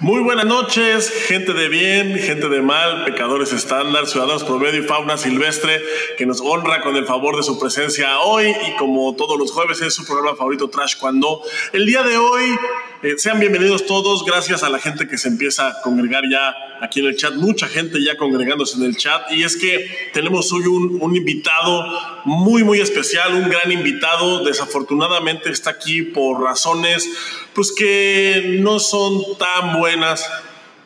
Muy buenas noches, gente de bien, gente de mal, pecadores estándar, ciudadanos promedio y fauna silvestre que nos honra con el favor de su presencia hoy y como todos los jueves es su programa favorito Trash Cuando. El día de hoy, eh, sean bienvenidos todos, gracias a la gente que se empieza a congregar ya aquí en el chat, mucha gente ya congregándose en el chat. Y es que tenemos hoy un, invitado muy muy especial, un gran invitado, desafortunadamente está aquí por razones pues que no son tan buenas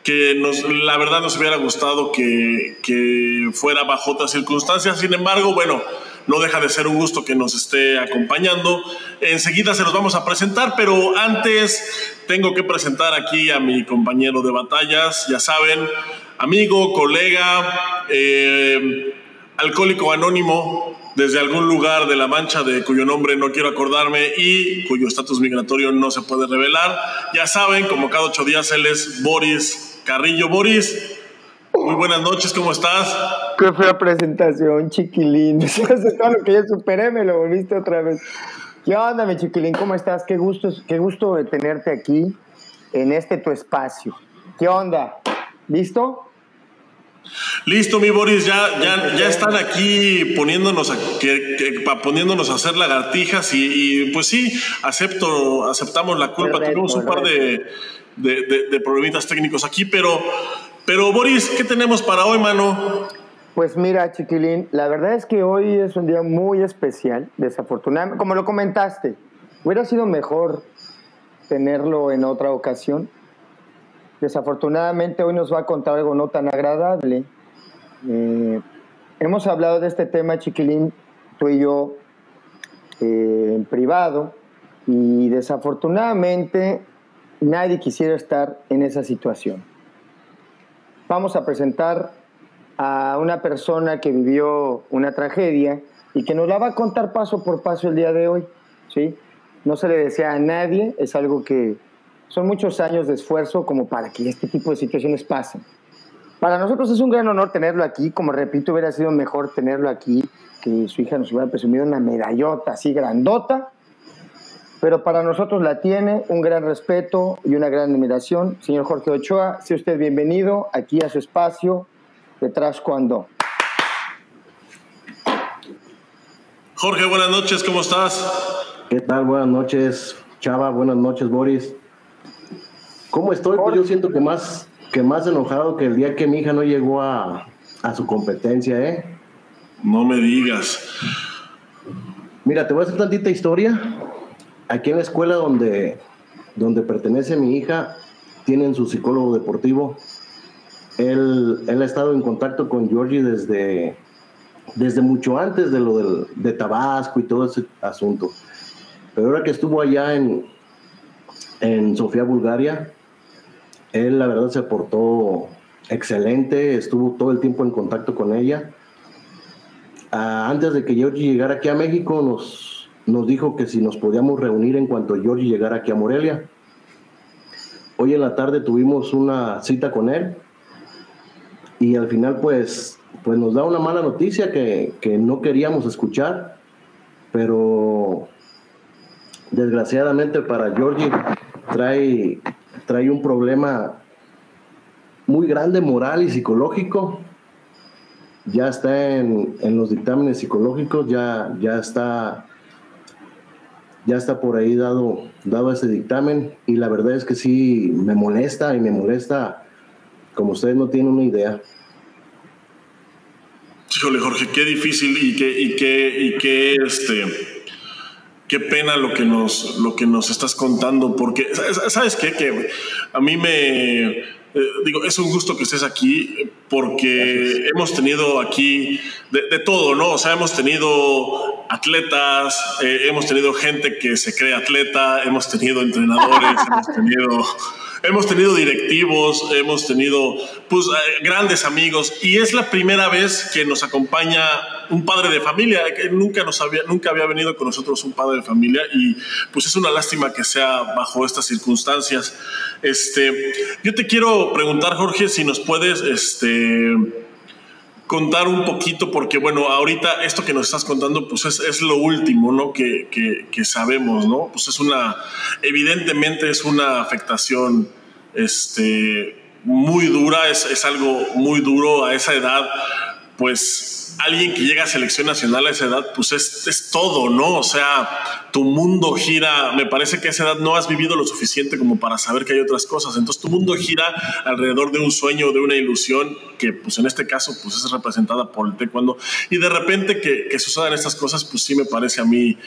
que nos, la verdad nos hubiera gustado que, que, fuera bajo otras circunstancias. Sin embargo, bueno, no deja de ser un gusto que nos esté acompañando. Enseguida se los vamos a presentar, pero antes tengo que presentar aquí a mi compañero de batallas, ya saben, amigo, colega, eh, alcohólico anónimo, desde algún lugar de la Mancha de cuyo nombre no quiero acordarme y cuyo estatus migratorio no se puede revelar. Ya saben, como cada ocho días él es Boris Carrillo. Boris, muy buenas noches, ¿cómo estás? Qué fea presentación, chiquilín. todo lo que ya superé, me lo volviste otra vez. ¿Qué onda, mi chiquilín? ¿Cómo estás? Qué gusto, qué gusto de tenerte aquí en este tu espacio. ¿Qué onda? ¿Listo? Listo, mi Boris, ya, ya, ya están aquí poniéndonos a, que, poniéndonos a hacer lagartijas y, pues sí, acepto, aceptamos la culpa. Tuvimos un par de, de, de, problemitas técnicos aquí, pero, pero Boris, ¿qué tenemos para hoy, mano? Pues mira, chiquilín, la verdad es que hoy es un día muy especial, desafortunadamente, como lo comentaste, hubiera sido mejor tenerlo en otra ocasión, Desafortunadamente hoy nos va a contar algo no tan agradable. Eh, hemos hablado de este tema, Chiquilín, tú y yo, eh, en privado, y desafortunadamente nadie quisiera estar en esa situación. Vamos a presentar a una persona que vivió una tragedia y que nos la va a contar paso por paso el día de hoy. ¿sí? No se le desea a nadie, es algo que son muchos años de esfuerzo como para que este tipo de situaciones pasen. Para nosotros es un gran honor tenerlo aquí, como repito, hubiera sido mejor tenerlo aquí, que su hija nos hubiera presumido una medallota así grandota, pero para nosotros la tiene, un gran respeto y una gran admiración. Señor Jorge Ochoa, sea usted bienvenido aquí a su espacio, detrás cuando. Jorge, buenas noches, ¿cómo estás? ¿Qué tal? Buenas noches, Chava, buenas noches, Boris. ¿Cómo estoy? Pues yo siento que más, que más enojado que el día que mi hija no llegó a, a su competencia, ¿eh? No me digas. Mira, te voy a hacer tantita historia. Aquí en la escuela donde, donde pertenece mi hija, tienen su psicólogo deportivo. Él, él ha estado en contacto con Georgie desde, desde mucho antes de lo del, de Tabasco y todo ese asunto. Pero ahora que estuvo allá en, en Sofía, Bulgaria, él la verdad se portó excelente, estuvo todo el tiempo en contacto con ella. Ah, antes de que Georgie llegara aquí a México, nos, nos dijo que si nos podíamos reunir en cuanto Georgie llegara aquí a Morelia. Hoy en la tarde tuvimos una cita con él y al final pues, pues nos da una mala noticia que, que no queríamos escuchar, pero desgraciadamente para Georgie trae trae un problema muy grande moral y psicológico. Ya está en, los dictámenes psicológicos, ya, ya está ya está por ahí dado, dado ese dictamen y la verdad es que sí me molesta y me molesta como ustedes no tienen una idea. Híjole, Jorge, qué difícil y qué, y qué, y qué este, qué pena lo que nos, lo que nos estás contando, porque, ¿sabes qué? Que a mí me, eh, digo, es un gusto que estés aquí, porque hemos tenido aquí de, todo, ¿no? O sea, hemos tenido atletas, eh, hemos tenido gente que se cree atleta, hemos tenido entrenadores, hemos tenido hemos tenido directivos, hemos tenido pues, eh, grandes amigos y es la primera vez que nos acompaña un padre de familia, que nunca, nos había, nunca había venido con nosotros un padre de familia y pues es una lástima que sea bajo estas circunstancias. Este, yo te quiero preguntar, Jorge, si nos puedes este, contar un poquito, porque bueno, ahorita esto que nos estás contando, pues es, es lo último, ¿no? Que, que, sabemos, ¿no? Pues es una, evidentemente es una afectación este, muy dura, es, es algo muy duro a esa edad, pues alguien que llega a selección nacional a esa edad, pues es, es, todo, ¿no? O sea, tu mundo gira, me parece que a esa edad no has vivido lo suficiente como para saber que hay otras cosas, entonces tu mundo gira alrededor de un sueño, de una ilusión, que pues en este caso pues es representada por el taekwondo, y de repente que, que sucedan estas cosas, pues sí me parece a mí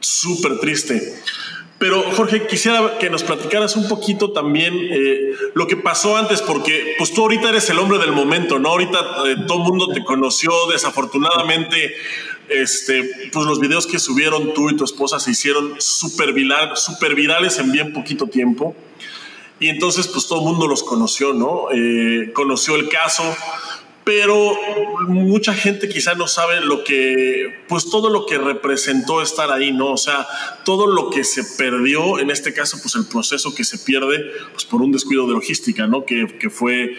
súper triste. Pero Jorge, quisiera que nos platicaras un poquito también eh, lo que pasó antes, porque pues tú ahorita eres el hombre del momento, ¿no? Ahorita eh, todo el mundo te conoció, desafortunadamente, este, pues los videos que subieron tú y tu esposa se hicieron súper viral, super virales en bien poquito tiempo. Y entonces pues todo el mundo los conoció, ¿no? Eh, conoció el caso pero mucha gente quizá no sabe lo que, pues todo lo que representó estar ahí, ¿no? O sea, todo lo que se perdió, en este caso, pues el proceso que se pierde, pues por un descuido de logística, ¿no? Que, que fue,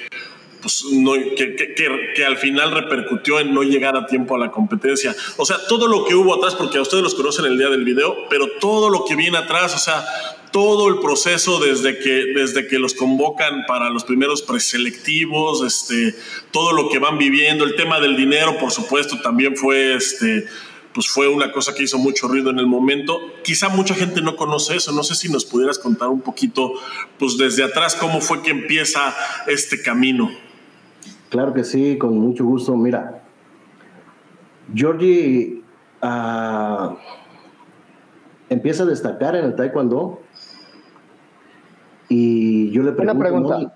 pues, no, que, que, que, al final repercutió en no llegar a tiempo a la competencia. O sea, todo lo que hubo atrás, porque a ustedes los conocen el día del video, pero todo lo que viene atrás, o sea, todo el proceso desde que, desde que los convocan para los primeros preselectivos, este, todo lo que van viviendo, el tema del dinero, por supuesto, también fue, este, pues fue una cosa que hizo mucho ruido en el momento. Quizá mucha gente no conoce eso, no sé si nos pudieras contar un poquito, pues desde atrás, cómo fue que empieza este camino. Claro que sí, con mucho gusto. Mira, Georgie uh, empieza a destacar en el taekwondo y yo le pregunto... Una pregunta.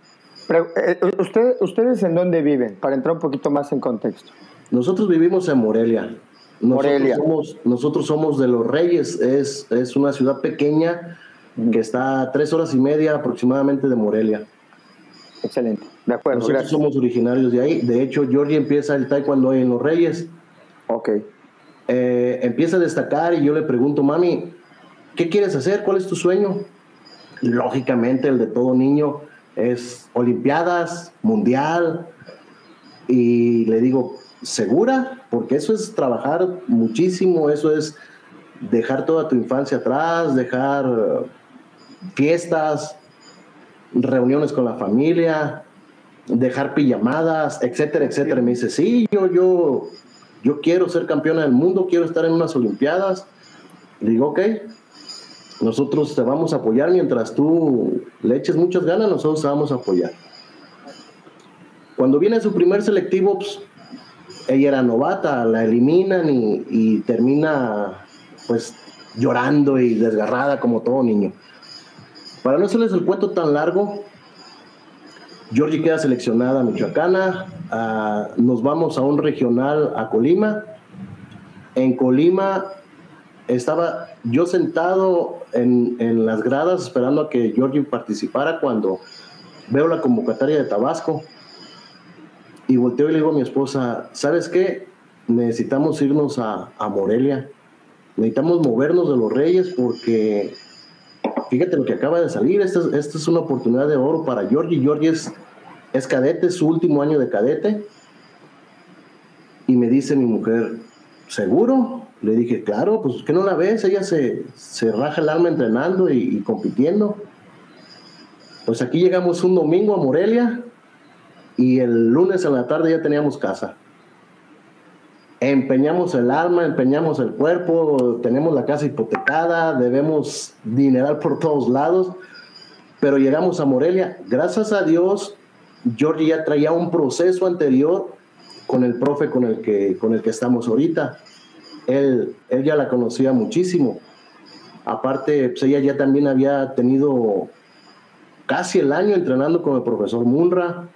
Eh, ¿Usted, ¿Ustedes en dónde viven? Para entrar un poquito más en contexto. Nosotros vivimos en Morelia. Nosotros Somos, nosotros somos de Los Reyes. Es, es una ciudad pequeña que está a tres horas y media aproximadamente de Morelia. Excelente. De acuerdo. Nosotros somos originarios de ahí. De hecho, Georgie empieza el taekwondo en Los Reyes. Ok. Eh, empieza a destacar y yo le pregunto, mami, ¿qué quieres hacer? ¿Cuál es tu sueño? lógicamente el de todo niño es Olimpiadas, Mundial, y le digo, ¿segura? Porque eso es trabajar muchísimo, eso es dejar toda tu infancia atrás, dejar fiestas, reuniones con la familia, dejar pijamadas, etcétera, etcétera. Me dice, sí, yo, yo, yo quiero ser campeona del mundo, quiero estar en unas Olimpiadas. Le digo, ok, nosotros te vamos a apoyar mientras tú le eches muchas ganas, nosotros te vamos a apoyar. Cuando viene su primer selectivo, pues, ella era novata, la eliminan y, termina pues llorando y desgarrada como todo niño. Para no hacerles el cuento tan largo, Georgie queda seleccionada a Michoacana, nos vamos a un regional a Colima. En Colima estaba yo sentado en, en, las gradas esperando a que Georgie participara cuando veo la convocatoria de Tabasco. Y volteo y le digo a mi esposa, ¿sabes qué? Necesitamos irnos a, a Morelia, necesitamos movernos de los Reyes porque fíjate lo que acaba de salir, esta, esta es una oportunidad de oro para Georgie, Georgie es, es cadete, su último año de cadete. Y me dice mi mujer, ¿seguro? Le dije, claro, pues que no la ves, ella se, se raja el alma entrenando y, compitiendo. Pues aquí llegamos un domingo a Morelia y el lunes en la tarde ya teníamos casa. Empeñamos el alma, empeñamos el cuerpo, tenemos la casa hipotecada, debemos dineral por todos lados, pero llegamos a Morelia. Gracias a Dios, George ya traía un proceso anterior con el profe con el que, con el que estamos ahorita él, ya la conocía muchísimo. Aparte, pues ella ya también había tenido casi el año entrenando con el profesor Munra.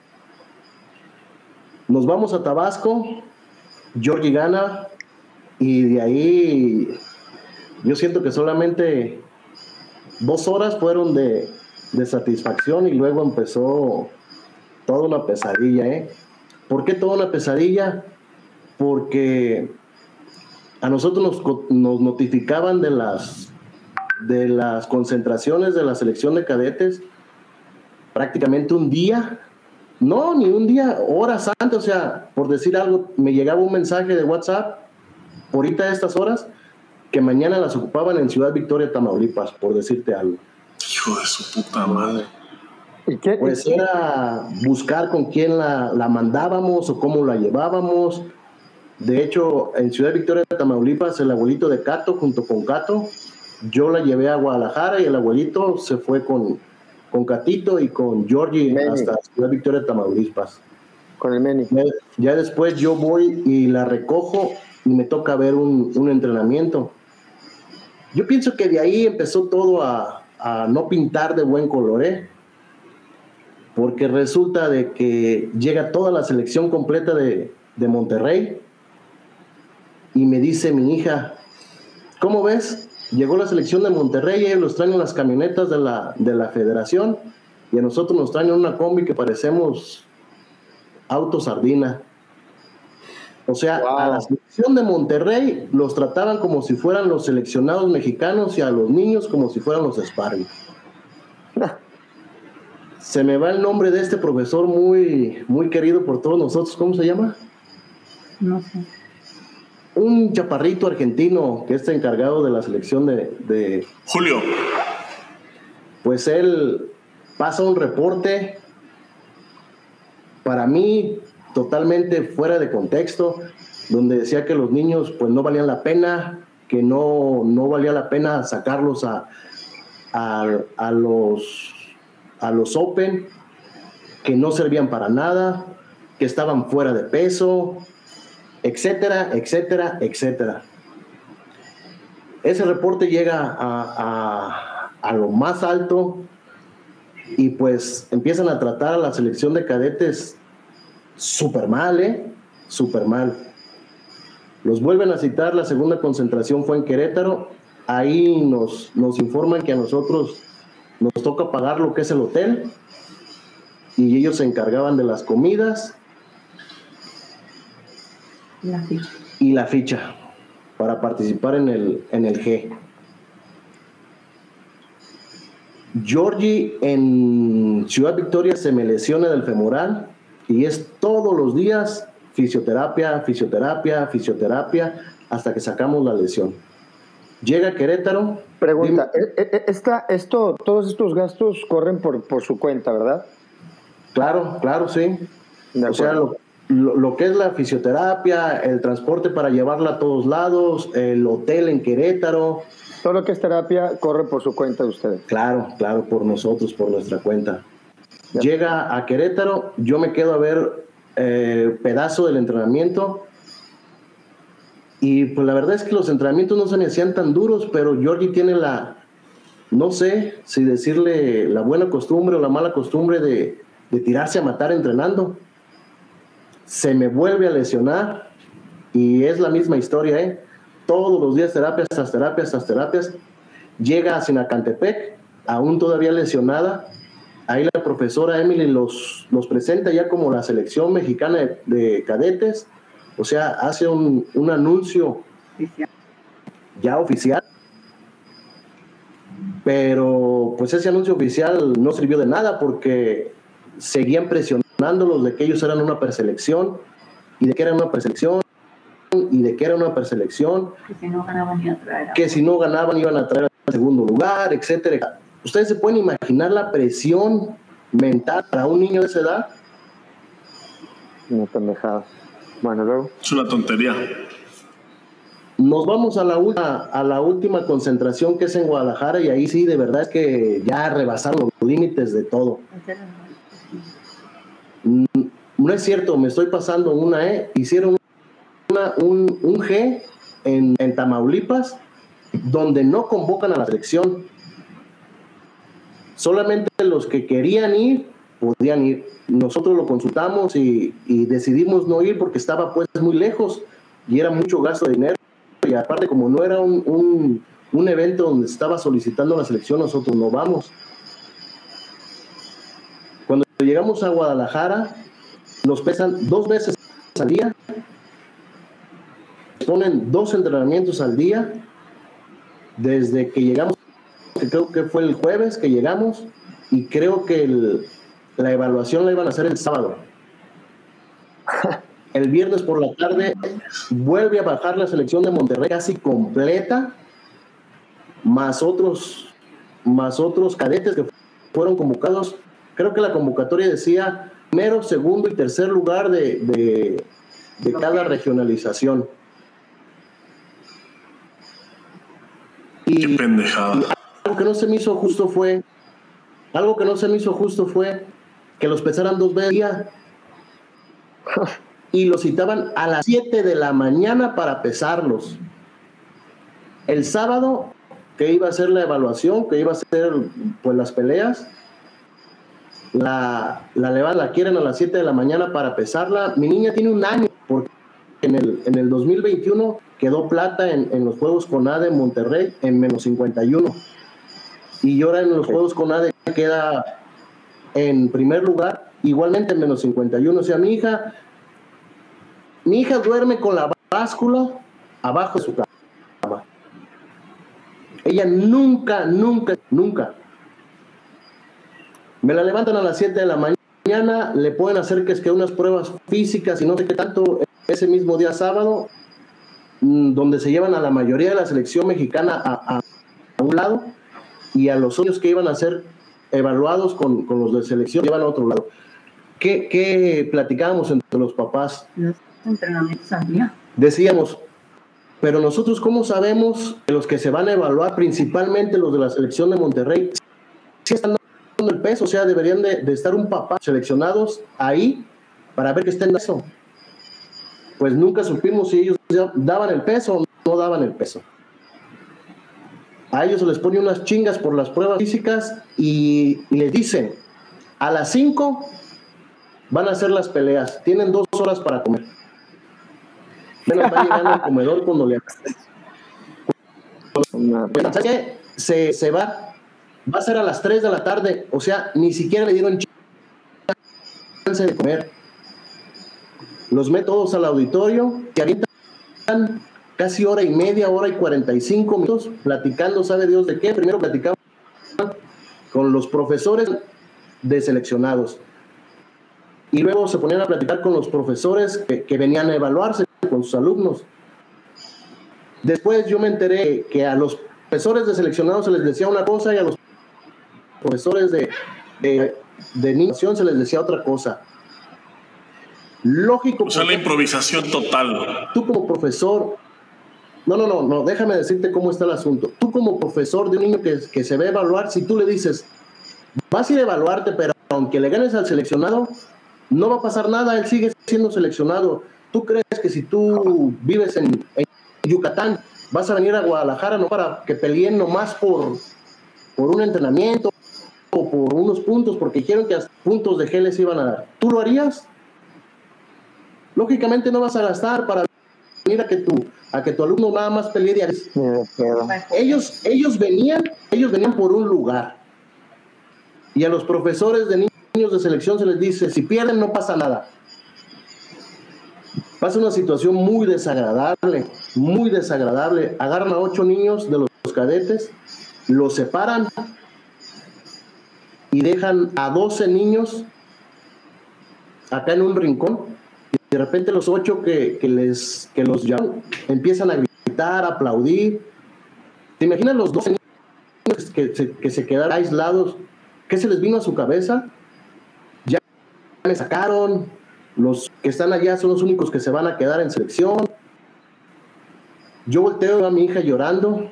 Nos vamos a Tabasco, Georgie gana y de ahí yo siento que solamente dos horas fueron de, de satisfacción y luego empezó toda una pesadilla. ¿eh? ¿Por qué toda una pesadilla? Porque a nosotros nos, notificaban de las, de las concentraciones de la selección de cadetes prácticamente un día, no, ni un día, horas antes, o sea, por decir algo, me llegaba un mensaje de WhatsApp, ahorita a estas horas, que mañana las ocupaban en Ciudad Victoria, Tamaulipas, por decirte algo. Hijo de su puta madre. Pues era buscar con quién la, la, mandábamos o cómo la llevábamos. De hecho, en Ciudad Victoria de Tamaulipas, el abuelito de Cato, junto con Cato, yo la llevé a Guadalajara y el abuelito se fue con, con Catito y con Georgie hasta Ciudad Victoria de Tamaulipas. Con el Meni. Ya, después yo voy y la recojo y me toca ver un, un entrenamiento. Yo pienso que de ahí empezó todo a, a no pintar de buen color, ¿eh? Porque resulta de que llega toda la selección completa de, de Monterrey y me dice mi hija, ¿cómo ves? Llegó la selección de Monterrey, ellos los traen en las camionetas de la, de la federación y a nosotros nos traen una combi que parecemos auto sardina. O sea, a la selección de Monterrey los trataban como si fueran los seleccionados mexicanos y a los niños como si fueran los sparring. Se me va el nombre de este profesor muy, muy querido por todos nosotros. ¿Cómo se llama? No sé. Un chaparrito argentino que está encargado de la selección de, de... Julio. Pues él pasa un reporte para mí totalmente fuera de contexto, donde decía que los niños pues no valían la pena, que no, no valía la pena sacarlos a, a, los, a los Open, que no servían para nada, que estaban fuera de peso, etcétera, etcétera, etcétera. Ese reporte llega a, a, lo más alto y pues empiezan a tratar a la selección de cadetes súper mal, ¿eh? Súper mal. Los vuelven a citar, la segunda concentración fue en Querétaro, ahí nos, nos informan que a nosotros nos toca pagar lo que es el hotel y ellos se encargaban de las comidas la ficha. y la ficha para participar en el, en el G. Georgie en Ciudad Victoria se me lesiona del femoral y es todos los días fisioterapia, fisioterapia, fisioterapia, hasta que sacamos la lesión. Llega Querétaro. Pregunta, eh, eh, esta, esto, todos estos gastos corren por, por su cuenta, ¿verdad? Claro, claro, sí. O sea, lo, lo, lo, que es la fisioterapia, el transporte para llevarla a todos lados, el hotel en Querétaro. Todo lo que es terapia corre por su cuenta de ustedes. Claro, claro, por nosotros, por nuestra cuenta. Llega a Querétaro, yo me quedo a ver eh, pedazo del entrenamiento. Y pues la verdad es que los entrenamientos no se me hacían tan duros, pero Georgie tiene la, no sé si decirle la buena costumbre o la mala costumbre de, de tirarse a matar entrenando. Se me vuelve a lesionar y es la misma historia, ¿eh? Todos los días terapias, terapias, terapias. Llega a Sinacantepec, aún todavía lesionada, ahí la profesora Emily los, los presenta ya como la selección mexicana de, de cadetes, o sea, hace un, un anuncio ya oficial, pero pues ese anuncio oficial no sirvió de nada porque seguían presionándolos de que ellos eran una preselección y de que eran una preselección y de que era una preselección, Que si no ganaban iban a traer a- que si no ganaban iban a traer al segundo lugar, etcétera. ¿Ustedes se pueden imaginar la presión mental para un niño de esa edad? No pendejada. Bueno, luego. Es una tontería. Nos vamos a la, última, a la última concentración que es en Guadalajara y ahí sí, de verdad es que ya rebasaron los límites de todo. Mm, No es cierto, me estoy pasando una E. Hicieron una, un, un G en, en Tamaulipas donde no convocan a la selección. Solamente los que querían ir podían ir. Nosotros lo consultamos y, y decidimos no ir porque estaba pues muy lejos y era mucho gasto de dinero. Y aparte, como no era un, un, un evento donde estaba solicitando la selección, nosotros no vamos. Llegamos a Guadalajara, nos pesan dos veces al día, ponen dos entrenamientos al día, desde que llegamos, que creo que fue el jueves que llegamos, y creo que el- la evaluación la iban a hacer el sábado. El viernes por la tarde vuelve a bajar la selección de Monterrey casi completa, más otros, más otros cadetes que fueron convocados creo que la convocatoria decía primero, segundo y tercer lugar de, de, de cada regionalización. Qué Y pendejada. algo que no se me hizo justo fue, algo que no se me hizo justo fue que los pesaran dos veces al día y los citaban a las 7 de la mañana para pesarlos. El sábado que iba a ser la evaluación, que iba a ser pues las peleas, la, la la quieren a las 7 de la mañana para pesarla. Mi niña tiene un año, porque en el, en el 2021 quedó plata en, en los Juegos CONADE en Monterrey en menos 51. Y ahora en los Juegos CONADE queda en primer lugar, igualmente en menos 51. O sea, mi hija, mi hija duerme con la báscula abajo de su cama. Ella nunca, nunca, nunca. Me la levantan a las 7 de la mañana, le pueden hacer que es que unas pruebas físicas y no sé qué tanto ese mismo día sábado, mm, donde se llevan a la mayoría de la selección mexicana a, a- a un lado y a los niños que iban a ser evaluados con, con los de selección llevan a otro lado. ¿Qué, qué platicábamos entre los papás? Los entrenamientos al día. Decíamos, pero nosotros cómo sabemos que los que se van a evaluar, principalmente los de la selección de Monterrey, si están el peso, o sea, deberían de, de estar un papá seleccionados ahí para ver que estén eso. Pues nunca supimos si ellos daban el peso o no daban el peso. A ellos se les pone unas chingas por las pruebas físicas y, y les dicen, a las 5 van a hacer las peleas, tienen dos horas para comer. Apenas va llegando al comedor cuando le Una- Pero, ¿sabes qué? Se, se va. Va a ser a las 3 de la tarde. O sea, ni siquiera le dieron chance de comer. Los meto todos al auditorio, que avientan casi hora y media, hora y 45 minutos, platicando, ¿sabe Dios de qué? Primero platicaban con los profesores de seleccionados. Y luego se ponían a platicar con los profesores que, que venían a evaluarse con sus alumnos. Después yo me enteré que a los profesores de seleccionados se les decía una cosa y a los profesores de, de, de se les decía otra cosa. Lógico, O sea, la improvisación total. tú como profesor, no, no, no, no, déjame decirte cómo está el asunto. Tú como profesor de un niño que, que se a evaluar, si tú le dices, vas a ir a evaluarte, pero aunque le ganes al seleccionado, no va a pasar nada, él sigue siendo seleccionado. ¿Tú crees que si tú vives en, en Yucatán, vas a venir a Guadalajara no para que peleen nomás por, por un entrenamiento o por unos puntos, porque dijeron que hasta puntos de G les iban a dar? ¿Tú lo harías? Lógicamente no vas a gastar para venir a que tu, a que tu alumno nada más pelee de ellos, ellos venían, ellos venían por un lugar. Y a los profesores de niños de selección se les dice, si pierden no pasa nada. Pasa una situación muy desagradable, muy desagradable. Agarran a ocho niños de los cadetes, los separan y dejan a 12 niños acá en un rincón. Y de repente los ocho que, que les, que los llaman empiezan a gritar, a aplaudir. ¿Te imaginas los 12 niños que se, que se quedaron aislados? ¿Qué se les vino a su cabeza? Ya me sacaron, los que están allá son los únicos que se van a quedar en selección. Yo volteo a mi hija llorando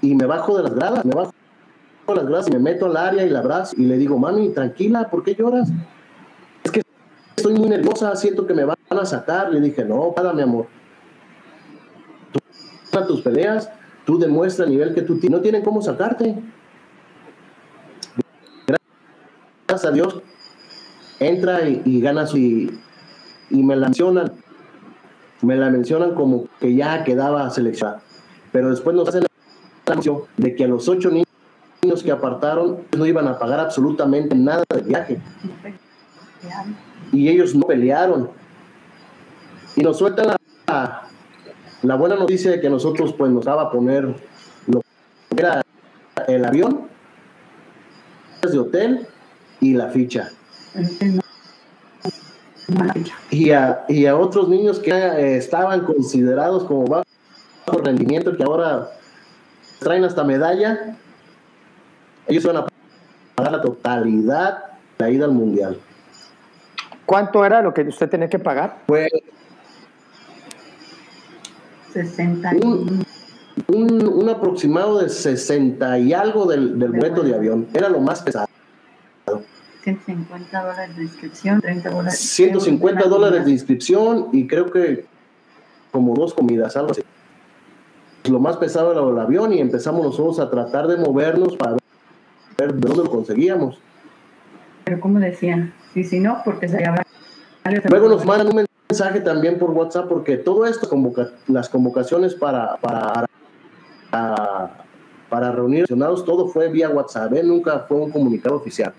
y me bajo de las gradas, me bajo las gradas y me meto al área y la abrazo y le digo, mami, tranquila, ¿por qué lloras? Es que estoy muy nerviosa, siento que me van a sacar. Le dije, no, para mi amor. Tú ganas tus peleas, tú demuestras el nivel que tú tienes, no tienen cómo sacarte. Gracias a Dios, entra y, y gana su, y, y me la mencionan, me la mencionan como que ya quedaba seleccionada. Pero después nos hacen la de que a los ocho niños que apartaron no iban a pagar absolutamente nada de viaje y ellos no pelearon. Y nos sueltan la, la buena noticia de que nosotros pues nos daba a poner lo que era el avión, de hotel y la ficha. Y a, y a otros niños que eh, estaban considerados como bajo rendimiento, que ahora traen hasta medalla, ellos van a pagar la totalidad la ida al mundial. ¿Cuánto era lo que usted tenía que pagar? Fue 60 un, un, un aproximado de 60 y algo del, del boleto de avión. Era lo más pesado. 150 dólares de inscripción, 30 dólares. 150 dólares de inscripción y creo que como dos comidas, algo así. Lo más pesado era el avión y empezamos nosotros a tratar de movernos para ver de dónde lo conseguíamos. Pero como decían, sí, sí, no, porque se habla. Luego nos mandan un mensaje también por WhatsApp porque todo esto, convoca, las convocaciones para, para, para, para reunir aficionados, todo fue vía WhatsApp, ¿eh? nunca fue un comunicado oficial.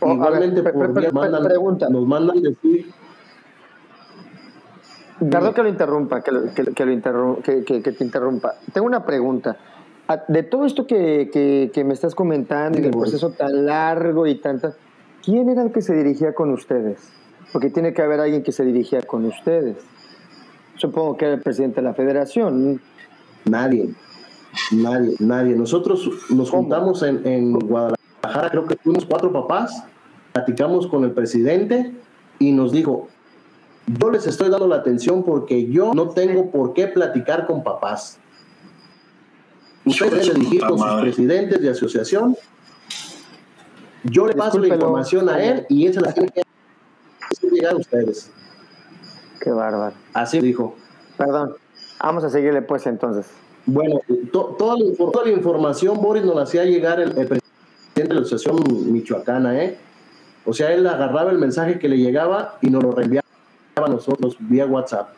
Oh, Igualmente ver, por vía mandan- pregunta. nos mandan decir Perdón que lo interrumpa, que, lo- que, que lo interru- que, que- que te interrumpa. Tengo una pregunta. Ah, De todo esto que, que- que me estás comentando y del proceso tan largo y tanta, ¿quién era el que se dirigía con ustedes? Porque tiene que haber alguien que se dirigía con ustedes. Supongo que era el presidente de la federación. Nadie, nadie, nadie. Nosotros nos ¿Cómo? juntamos en, en Guadalajara, creo que fuimos cuatro papás, platicamos con el presidente y nos dijo, yo les estoy dando la atención porque yo no tengo por qué platicar con papás. Ustedes Hijo de su deben dirigir puta con sus presidentes de asociación. Yo le paso la información a él y esa la tiene que llegar a ustedes. Qué bárbaro. Así dijo. Perdón. Vamos a seguirle pues entonces. Bueno, to- toda, la, toda la información, Boris, nos la hacía llegar el, el presidente de la Asociación Michoacana, ¿eh? O sea, él agarraba el mensaje que le llegaba y nos lo reenviaba a nosotros vía WhatsApp.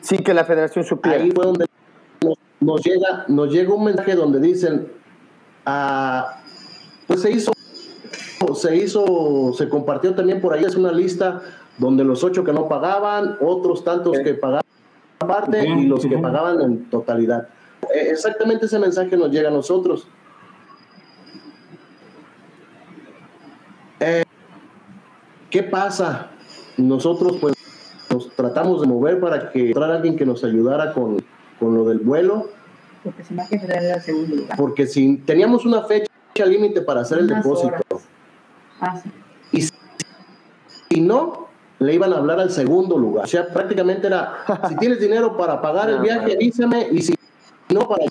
Sin que la federación supiera. Ahí fue donde nos, llega, nos llega un mensaje donde dicen, ah, pues se hizo, se hizo, se compartió también por ahí, es una lista donde los ocho que no pagaban, otros tantos que pagaban parte y los que pagaban en totalidad. Eh, Exactamente ese mensaje nos llega a nosotros. Eh, ¿Qué pasa? Nosotros pues nos tratamos de mover para que entrara alguien que nos ayudara con, con lo del vuelo, Porque si que federal era segundo lugar. porque si teníamos una fecha límite para hacer el Unas depósito. Ah, sí. y no, le iban a hablar al segundo lugar. O sea, prácticamente era, si tienes dinero para pagar el No, viaje, avísame, y si no, para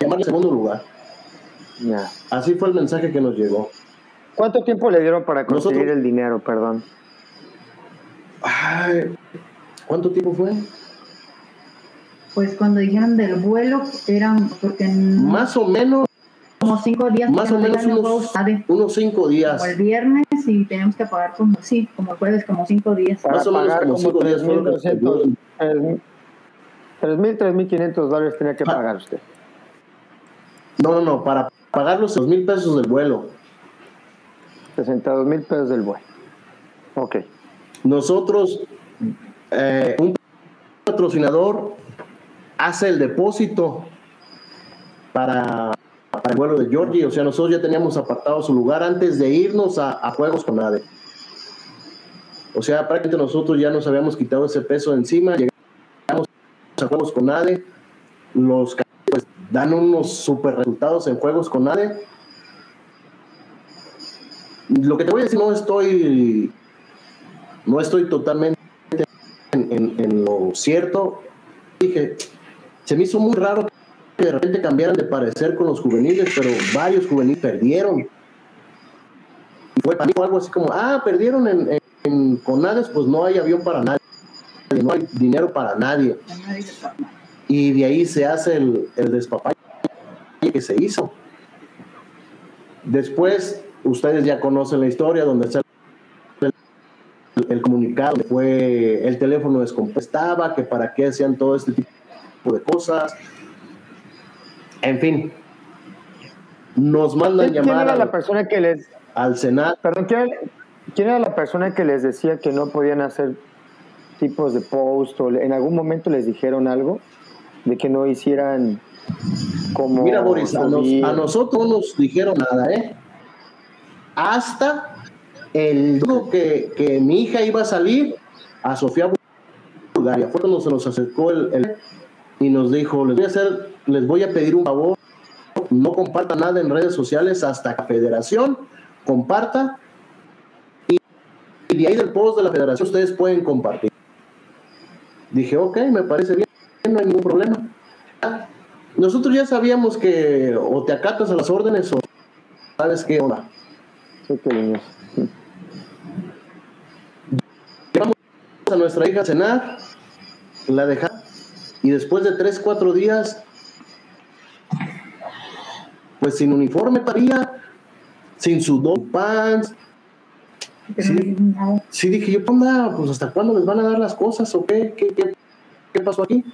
llamar al segundo lugar. Ya. Así fue el mensaje que nos llegó. ¿Cuánto tiempo le dieron para conseguir Nosotros- el dinero? Perdón. Ay, ¿Cuánto tiempo fue? Pues cuando dijeron del vuelo, eran porque en Más o menos, como cinco días. más o menos no unos, unos cinco días. Como el viernes y tenemos que pagar como, sí, como el jueves, como cinco días. Para Más o menos pagar como como cinco días fue lo que 3.200, 3.000, 3.500 dólares tenía que Ah. pagar usted. No, no, no, para pagar los dos mil pesos del vuelo. 62 mil pesos del vuelo. Ok. Nosotros, eh, un patrocinador hace el depósito para, para el vuelo de Georgie. O sea, nosotros ya teníamos apartado su lugar antes de irnos a, a Juegos con ADE. O sea, prácticamente nosotros ya nos habíamos quitado ese peso de encima. Llegamos a Juegos con ADE. Los pues, dan unos super resultados en Juegos con ADE. Lo que te voy a decir, no estoy no estoy totalmente en, en- en lo cierto. Dije, se me hizo muy raro que de repente cambiaran de parecer con los juveniles, pero varios juveniles perdieron. Y fue para mí algo así como, ah, perdieron en, en, pues no hay avión para nadie, no hay dinero para nadie. Se. Y de ahí se hace el, el despapalle que se hizo. Después, ustedes ya conocen la historia donde sale el, comunicado, fue el teléfono descompestaba, que para qué hacían todo este tipo de cosas. En fin, nos mandan ¿Quién, quién llamar era la al, persona que les... al Senado. Perdón, ¿quién era, quién era la persona que les decía que no podían hacer tipos de post o en algún momento les dijeron algo de que no hicieran como... Mira, Boris, a, nos- subir? a nosotros no nos dijeron nada, ¿eh? Hasta el día que, que mi hija iba a salir a Sofía, Bulgaria. Fue cuando se nos acercó el, el- y nos dijo, les voy a hacer, les voy a pedir un favor, no comparta nada en redes sociales hasta que la federación comparta y, de ahí del post de la federación ustedes pueden compartir. Dije, ok, me parece bien, no hay ningún problema. Nosotros ya sabíamos que o te acatas a las órdenes o sabes qué onda. Llevamos a nuestra hija a cenar, la dejamos y después de tres, cuatro días, pues sin uniforme todavía, sin su dos pants. Sí, sí, dije yo, onda, pues hasta cuándo les van a dar las cosas o qué, qué, qué, qué pasó aquí.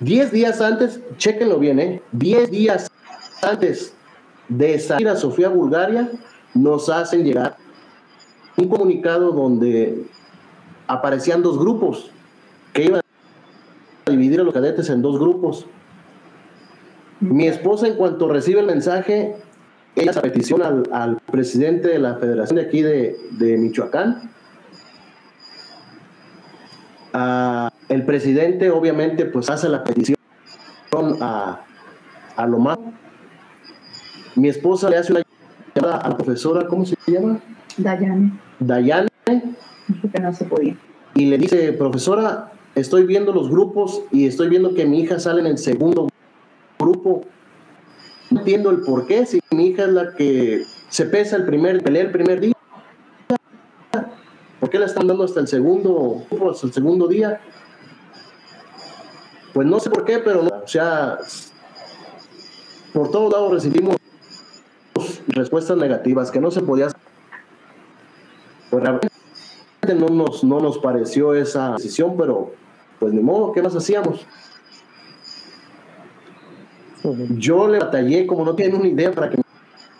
Diez días antes, chéquenlo bien, ¿eh? Diez días antes de salir a Sofía, Bulgaria, nos hacen llegar un comunicado donde aparecían dos grupos que iban dividir a los cadetes en dos grupos. Mi esposa, en cuanto recibe el mensaje, ella hace petición al, al, presidente de la federación de aquí de, de Michoacán. Uh, el presidente, obviamente, pues hace la petición a, a lo más. Mi esposa le hace una llamada a la profesora, ¿cómo se llama? Dayane. Dayane. que no se podía. Y le dice, profesora, estoy viendo los grupos y estoy viendo que mi hija sale en el segundo grupo. No entiendo el por qué, si mi hija es la que se pesa el primer, pelea el primer día. ¿Por qué la están dando hasta el segundo grupo, hasta el segundo día? Pues no sé por qué, pero no, o sea, por todos lados recibimos respuestas negativas que no se podía hacer. Pues no nos, no nos pareció esa decisión, pero pues ni modo, ¿qué más hacíamos? Yo le batallé, como no tienen una idea, para que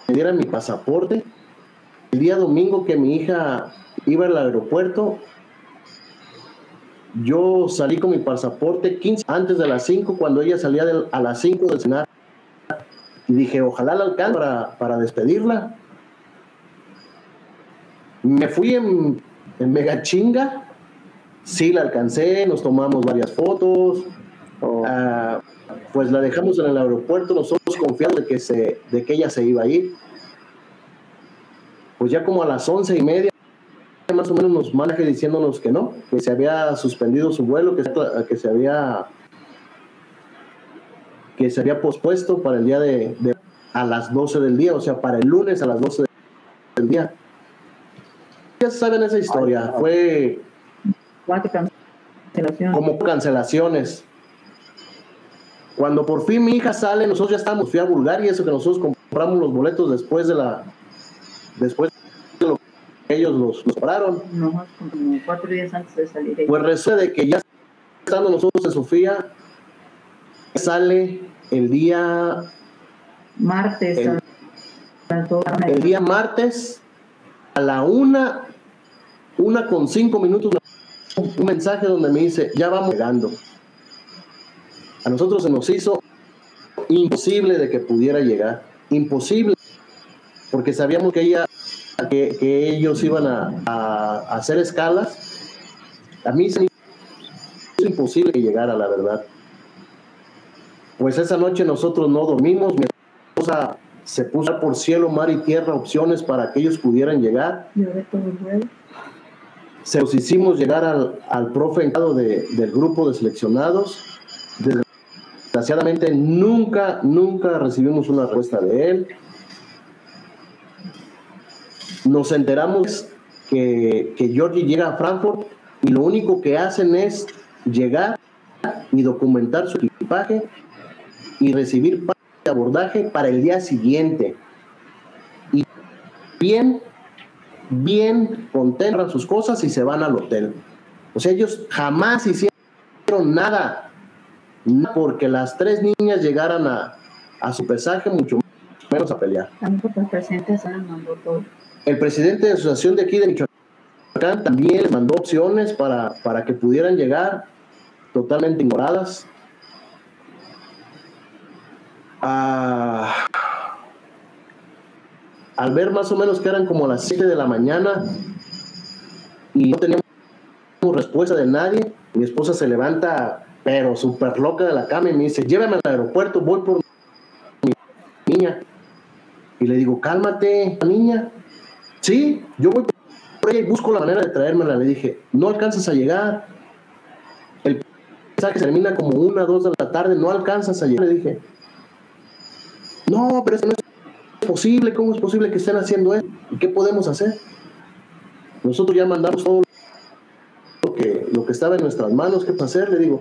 me dieran mi pasaporte. El día domingo que mi hija iba al aeropuerto, yo salí con mi pasaporte 15 antes de las 5, cuando ella salía de, a las 5 del cenar. Y dije, ojalá la alcance para, para despedirla. Me fui en, en mega chinga. Sí, la alcancé, nos tomamos varias fotos. Oh. Uh, pues la dejamos en el aeropuerto, nosotros confiados de que, se, de que ella se iba a ir. Pues ya como a las once y media, más o menos nos maneja diciéndonos que no, que se había suspendido su vuelo, que, que se había que se había pospuesto para el día de, de, a las 12 del día, o sea, para el lunes a las 12 del día. Ya saben esa historia, fue como cancelaciones. Cuando por fin mi hija sale, nosotros ya estamos, fui a Bulgaria, eso que nosotros compramos los boletos después de la después de lo que ellos los, los pararon. No, como cuatro días antes de salir. Pues resulta de que ya estando nosotros en Sofía, sale el día martes. El, el día martes a la una, una con cinco minutos, un mensaje donde me dice, ya vamos llegando. A nosotros se nos hizo imposible de que pudiera llegar, imposible, porque sabíamos que ella, que, ellos iban a, hacer escalas. A mí se me hizo imposible que llegara, la verdad. Pues esa noche nosotros no dormimos, mi esposa se puso por cielo, mar y tierra opciones para que ellos pudieran llegar. Se los hicimos llegar al, al profe encargado de, del grupo de seleccionados. Desgraciadamente nunca, nunca recibimos una respuesta de él. Nos enteramos que, que Georgie llega a Frankfurt y lo único que hacen es llegar y documentar su equipaje y recibir de abordaje para el día siguiente. Y bien, bien contemplan sus cosas y se van al hotel. O sea, ellos jamás hicieron nada porque las tres niñas llegaran a, a su pesaje, mucho menos a pelear. El presidente se mandó todo. El presidente de la asociación de aquí de Michoacán también les mandó opciones para, para que pudieran llegar totalmente ignoradas. Ah, al ver más o menos que eran como las 7 de la mañana y no teníamos respuesta de nadie, mi esposa se levanta pero súper loca de la cama y me dice, llévame al aeropuerto, voy por mi Y le digo, cálmate, niña. Sí, yo voy por ella y busco la manera de traérmela. Le dije, no alcanzas a llegar. El mensaje termina como una, dos de la tarde, no alcanzas a llegar. Le dije, no, pero eso no es posible. ¿Cómo es posible que estén haciendo eso? ¿Y qué podemos hacer? Nosotros ya mandamos todo lo que, lo que estaba en nuestras manos, ¿qué hacer? Le digo,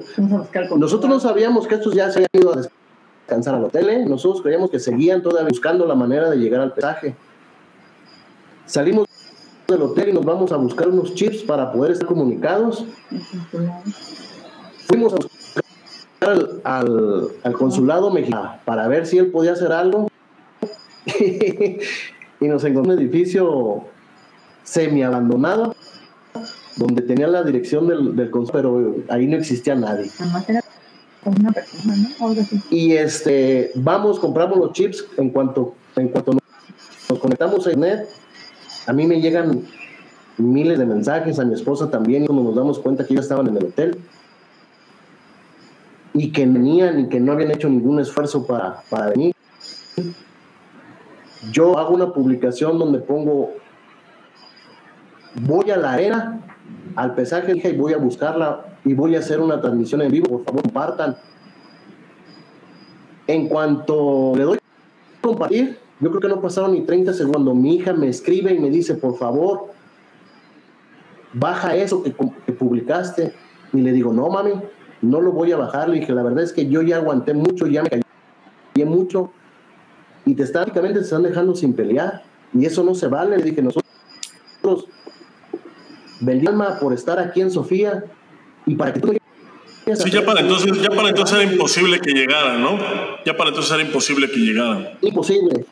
nosotros no sabíamos que estos ya se habían ido a descansar al hotel, ¿eh? nosotros creíamos que seguían todavía buscando la manera de llegar al pesaje. Salimos del hotel y nos vamos a buscar unos chips para poder estar comunicados. Fuimos a buscar al, al, consulado mexicano para ver si él podía hacer algo. y nos encontró un edificio semi abandonado donde tenía la dirección del, del pero ahí no existía nadie. Una persona, ¿no? Y este, vamos, compramos los chips en cuanto, en cuanto nos conectamos a internet, a mí me llegan miles de mensajes, a mi esposa también, y cuando nos damos cuenta que ya estaban en el hotel y que venían y que no habían hecho ningún esfuerzo para, para venir. Yo hago una publicación donde pongo, voy a la arena al pesaje y voy a buscarla y voy a hacer una transmisión en vivo, por favor compartan. En cuanto le doy compartir, yo creo que no pasaron ni 30 segundos. Mi hija me escribe y me dice, por favor, baja eso que, publicaste. Y le digo, no, mami, no lo voy a bajar. Le dije, la verdad es que yo ya aguanté mucho, ya me caí mucho. Y te están, te están dejando sin pelear. Y eso no se vale. Le dije, nosotros vendí alma por estar aquí en Sofía y para que tú Sí, ya para entonces, ya para entonces era imposible que llegaran, ¿no? Ya para entonces era imposible que llegaran. Imposible.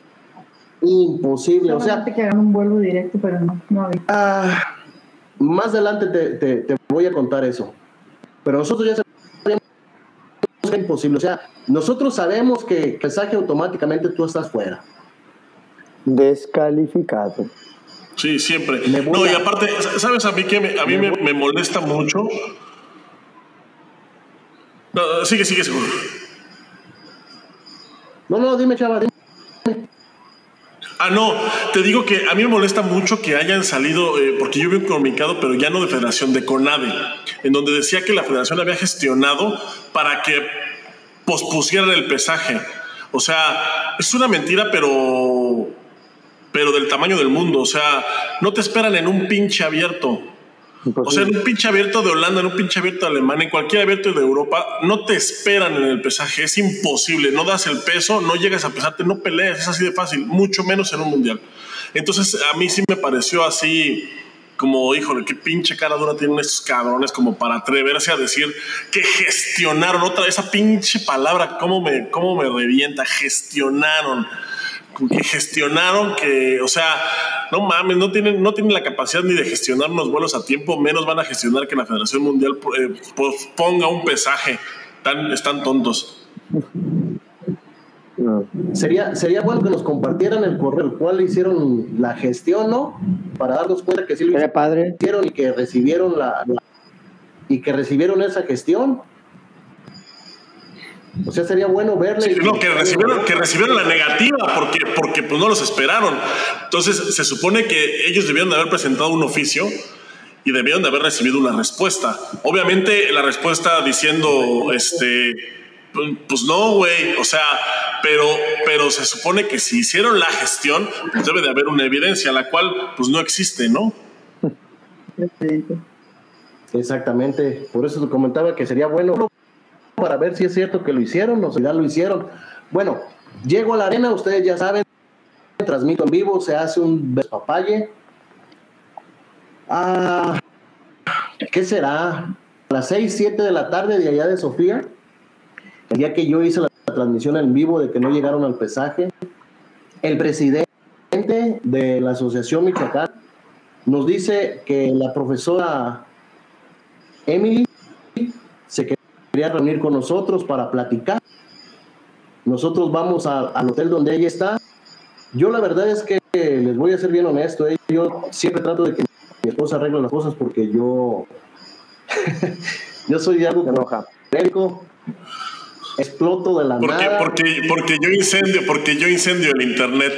Imposible. o sea. que hagan un vuelo directo, pero no, no había. Ah, más adelante te, te, te, voy a contar eso. Pero nosotros ya que es imposible. O sea, nosotros sabemos que mensaje automáticamente tú estás fuera. Descalificado. Sí, siempre. No, y aparte, ¿sabes a mí que me, a mí me, me, molesta mucho? No, sigue, sigue, seguro. No, no, dime, chava, dime. Ah, no, te digo que a mí me molesta mucho que hayan salido, eh, porque yo vi un comunicado, pero ya no de Federación, de CONADE, en donde decía que la Federación había gestionado para que pospusieran el pesaje. O sea, es una mentira, pero pero del tamaño del mundo. O sea, no te esperan en un pinche abierto. O sea, en un pinche abierto de Holanda, en un pinche abierto de Alemania, en cualquier abierto de Europa, no te esperan en el pesaje. Es imposible. No das el peso, no llegas a pesarte, no peleas. Es así de fácil, mucho menos en un mundial. Entonces, a mí sí me pareció así como, híjole, qué pinche cara dura tienen estos cabrones como para atreverse a decir que gestionaron otra esa pinche palabra, cómo me, cómo me revienta, gestionaron que gestionaron que, o sea, no mames, no tienen, no tienen la capacidad ni de gestionar unos vuelos a tiempo, menos van a gestionar que la Federación Mundial eh, ponga un pesaje. Tan, están tontos. Sería, sería bueno que nos compartieran el correo el cual hicieron la gestión, ¿no? Para darnos cuenta que sí lo hicieron y que recibieron la, y que recibieron esa gestión o sea, sería bueno verle. no, que recibieron, que recibieron la negativa porque, porque pues, no los esperaron. Entonces, se supone que ellos debieron de haber presentado un oficio y debieron de haber recibido una respuesta. Obviamente, la respuesta diciendo, este, pues, pues no, güey. O sea, pero, pero se supone que si hicieron la gestión, pues debe de haber una evidencia, la cual pues no existe, ¿no? Exactamente. Por eso te comentaba que sería bueno para ver si es cierto que lo hicieron o si ya lo hicieron. Bueno, llego a la arena, ustedes ya saben, transmito en vivo, se hace un despapalle. Ah, ¿Qué será? A las 6, 7 de la tarde de allá de Sofía, el día que yo hice la transmisión en vivo de que no llegaron al pesaje, el presidente de la Asociación Michoacán nos dice que la profesora Emily quería reunir con nosotros para platicar. Nosotros vamos al hotel donde ella está. Yo la verdad es que les voy a ser bien honesto, ¿eh? yo siempre trato de que mi esposa arregle las cosas porque yo yo soy algo enoja. exploto de la porque, nada. Porque, porque yo incendio, porque yo incendio el internet.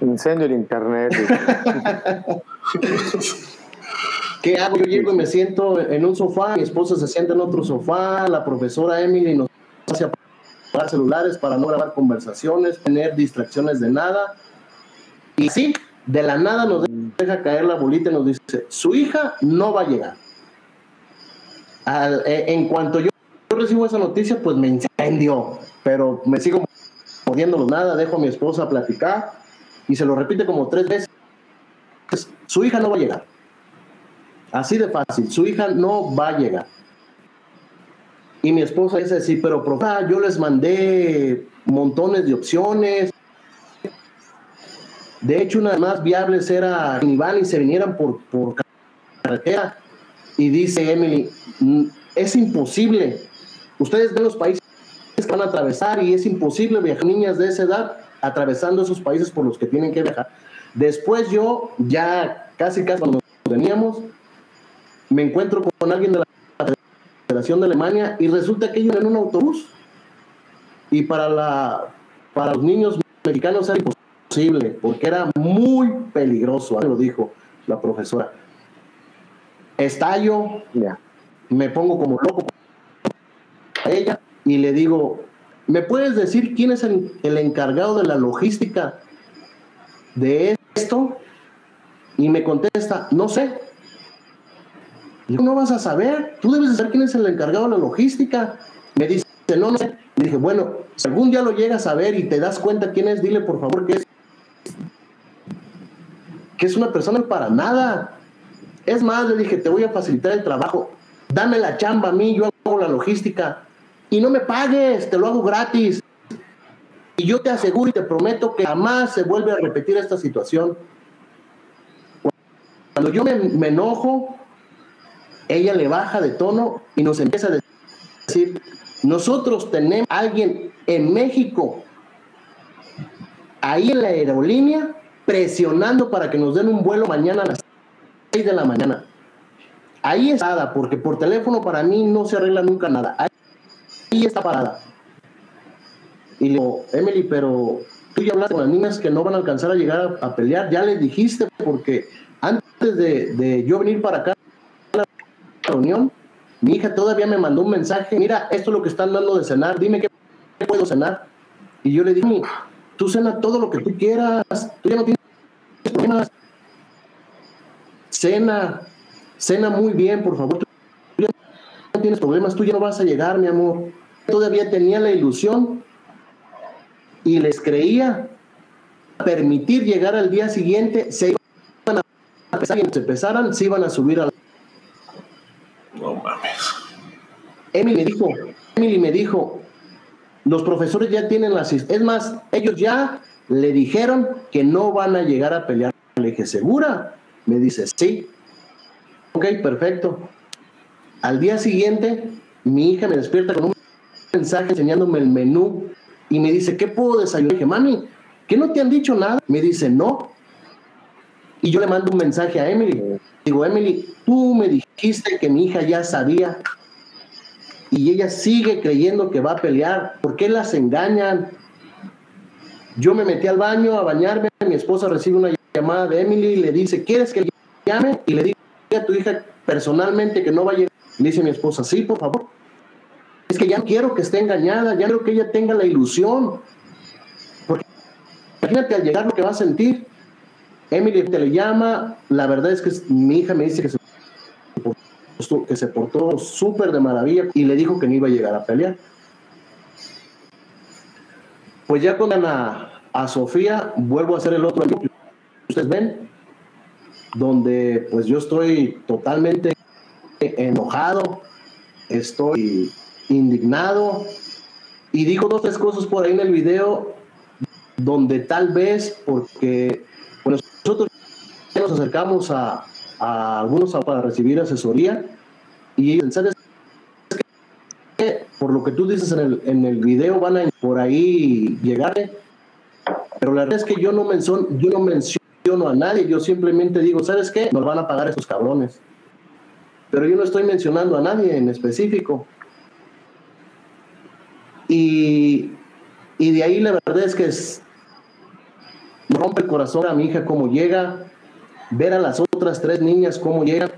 Incendio el internet. ¿Qué hago? Yo llego y me siento en un sofá, mi esposa se sienta en otro sofá, la profesora Emily nos hace apagar celulares para no grabar conversaciones, tener distracciones de nada. Y sí, de la nada nos deja caer la bolita y nos dice, su hija no va a llegar. Eh, en cuanto yo recibo esa noticia, pues me incendio, pero me sigo poniéndolo nada, dejo a mi esposa platicar y se lo repite como tres veces. Su hija no va a llegar. Así de fácil, su hija no va a llegar. Y mi esposa dice, así, pero profe, yo les mandé montones de opciones. De hecho, una de las más viables era iban y se vinieran por, por carretera. Y dice Emily, mm, es imposible. Ustedes ven los países que van a atravesar y es imposible viajar niñas de esa edad atravesando esos países por los que tienen que viajar. Después yo, ya casi casi cuando teníamos, me encuentro con alguien de la Federación de Alemania y resulta que ellos en un autobús. Y para, la, para los niños mexicanos era imposible, porque era muy peligroso, lo dijo la profesora. Estallo, me pongo como loco a ella y le digo, ¿me puedes decir quién es el, el encargado de la logística de esto? Y me contesta, no sé, no vas a saber, tú debes saber quién es el encargado de la logística. Me dice, no, no sé. Le dije, bueno, si algún día lo llegas a ver y te das cuenta quién es, dile por favor que es, que es una persona para nada. Es más, le dije, te voy a facilitar el trabajo. Dame la chamba a mí, yo hago la logística. Y no me pagues, te lo hago gratis. Y yo te aseguro y te prometo que jamás se vuelve a repetir esta situación. Cuando yo me, me enojo, ella le baja de tono y nos empieza a decir, nosotros tenemos a alguien en México, ahí en la aerolínea, presionando para que nos den un vuelo mañana a las 6 de la mañana. Ahí está, porque por teléfono para mí no se arregla nunca nada. Ahí está parada. Y le digo, Emily, pero tú ya hablaste con las niñas que no van a alcanzar a llegar a, pelear, ya les dijiste, porque antes de, de yo venir para acá, reunión, mi hija todavía me mandó un mensaje, mira, esto es lo que están dando de cenar, dime qué puedo cenar. Y yo le dije, tú cena todo lo que tú quieras, tú ya no tienes problemas. Cena, cena muy bien, por favor. Tú ya no tienes problemas, tú ya no vas a llegar, mi amor. Todavía tenía la ilusión y les creía permitir llegar al día siguiente, se iban a pesar y se se iban a subir a no mames. Emily me dijo, Emily me dijo, los profesores ya tienen las... Es más, ellos ya le dijeron que no van a llegar a pelear. Le dije, ¿segura? Me dice, sí. Ok, perfecto. Al día siguiente, mi hija me despierta con un mensaje enseñándome el menú y me dice, ¿qué puedo desayunar? Le dije, mami, ¿qué no te han dicho nada? Me dice, no. Y yo le mando un mensaje a Emily. Digo, Emily, tú me dijiste que mi hija ya sabía y ella sigue creyendo que va a pelear. ¿Por qué las engañan? Yo me metí al baño a bañarme, mi esposa recibe una llamada de Emily y le dice, ¿quieres que le llame? Y le diga a tu hija personalmente que no vaya. Dice mi esposa, sí, por favor. Es que ya no quiero que esté engañada, ya quiero que ella tenga la ilusión. Porque imagínate al llegar lo que va a sentir. Emily te le llama, la verdad es que mi hija me dice que se, que se portó súper de maravilla y le dijo que no iba a llegar a pelear. Pues ya con a, a Sofía, vuelvo a hacer el otro. Ustedes ven, donde pues yo estoy totalmente enojado, estoy indignado y digo dos tres cosas por ahí en el video donde tal vez porque nosotros nos acercamos a, algunos para recibir asesoría y ¿sabes que Por lo que tú dices en el, en el video van a por ahí llegar, pero la verdad es que yo no, menciono, yo no menciono a nadie, yo simplemente digo, ¿sabes qué? Nos van a pagar esos cabrones. Pero yo no estoy mencionando a nadie en específico. Y, y de ahí la verdad es que es, rompe el corazón a mi hija cómo llega, ver a las otras tres niñas cómo llegan.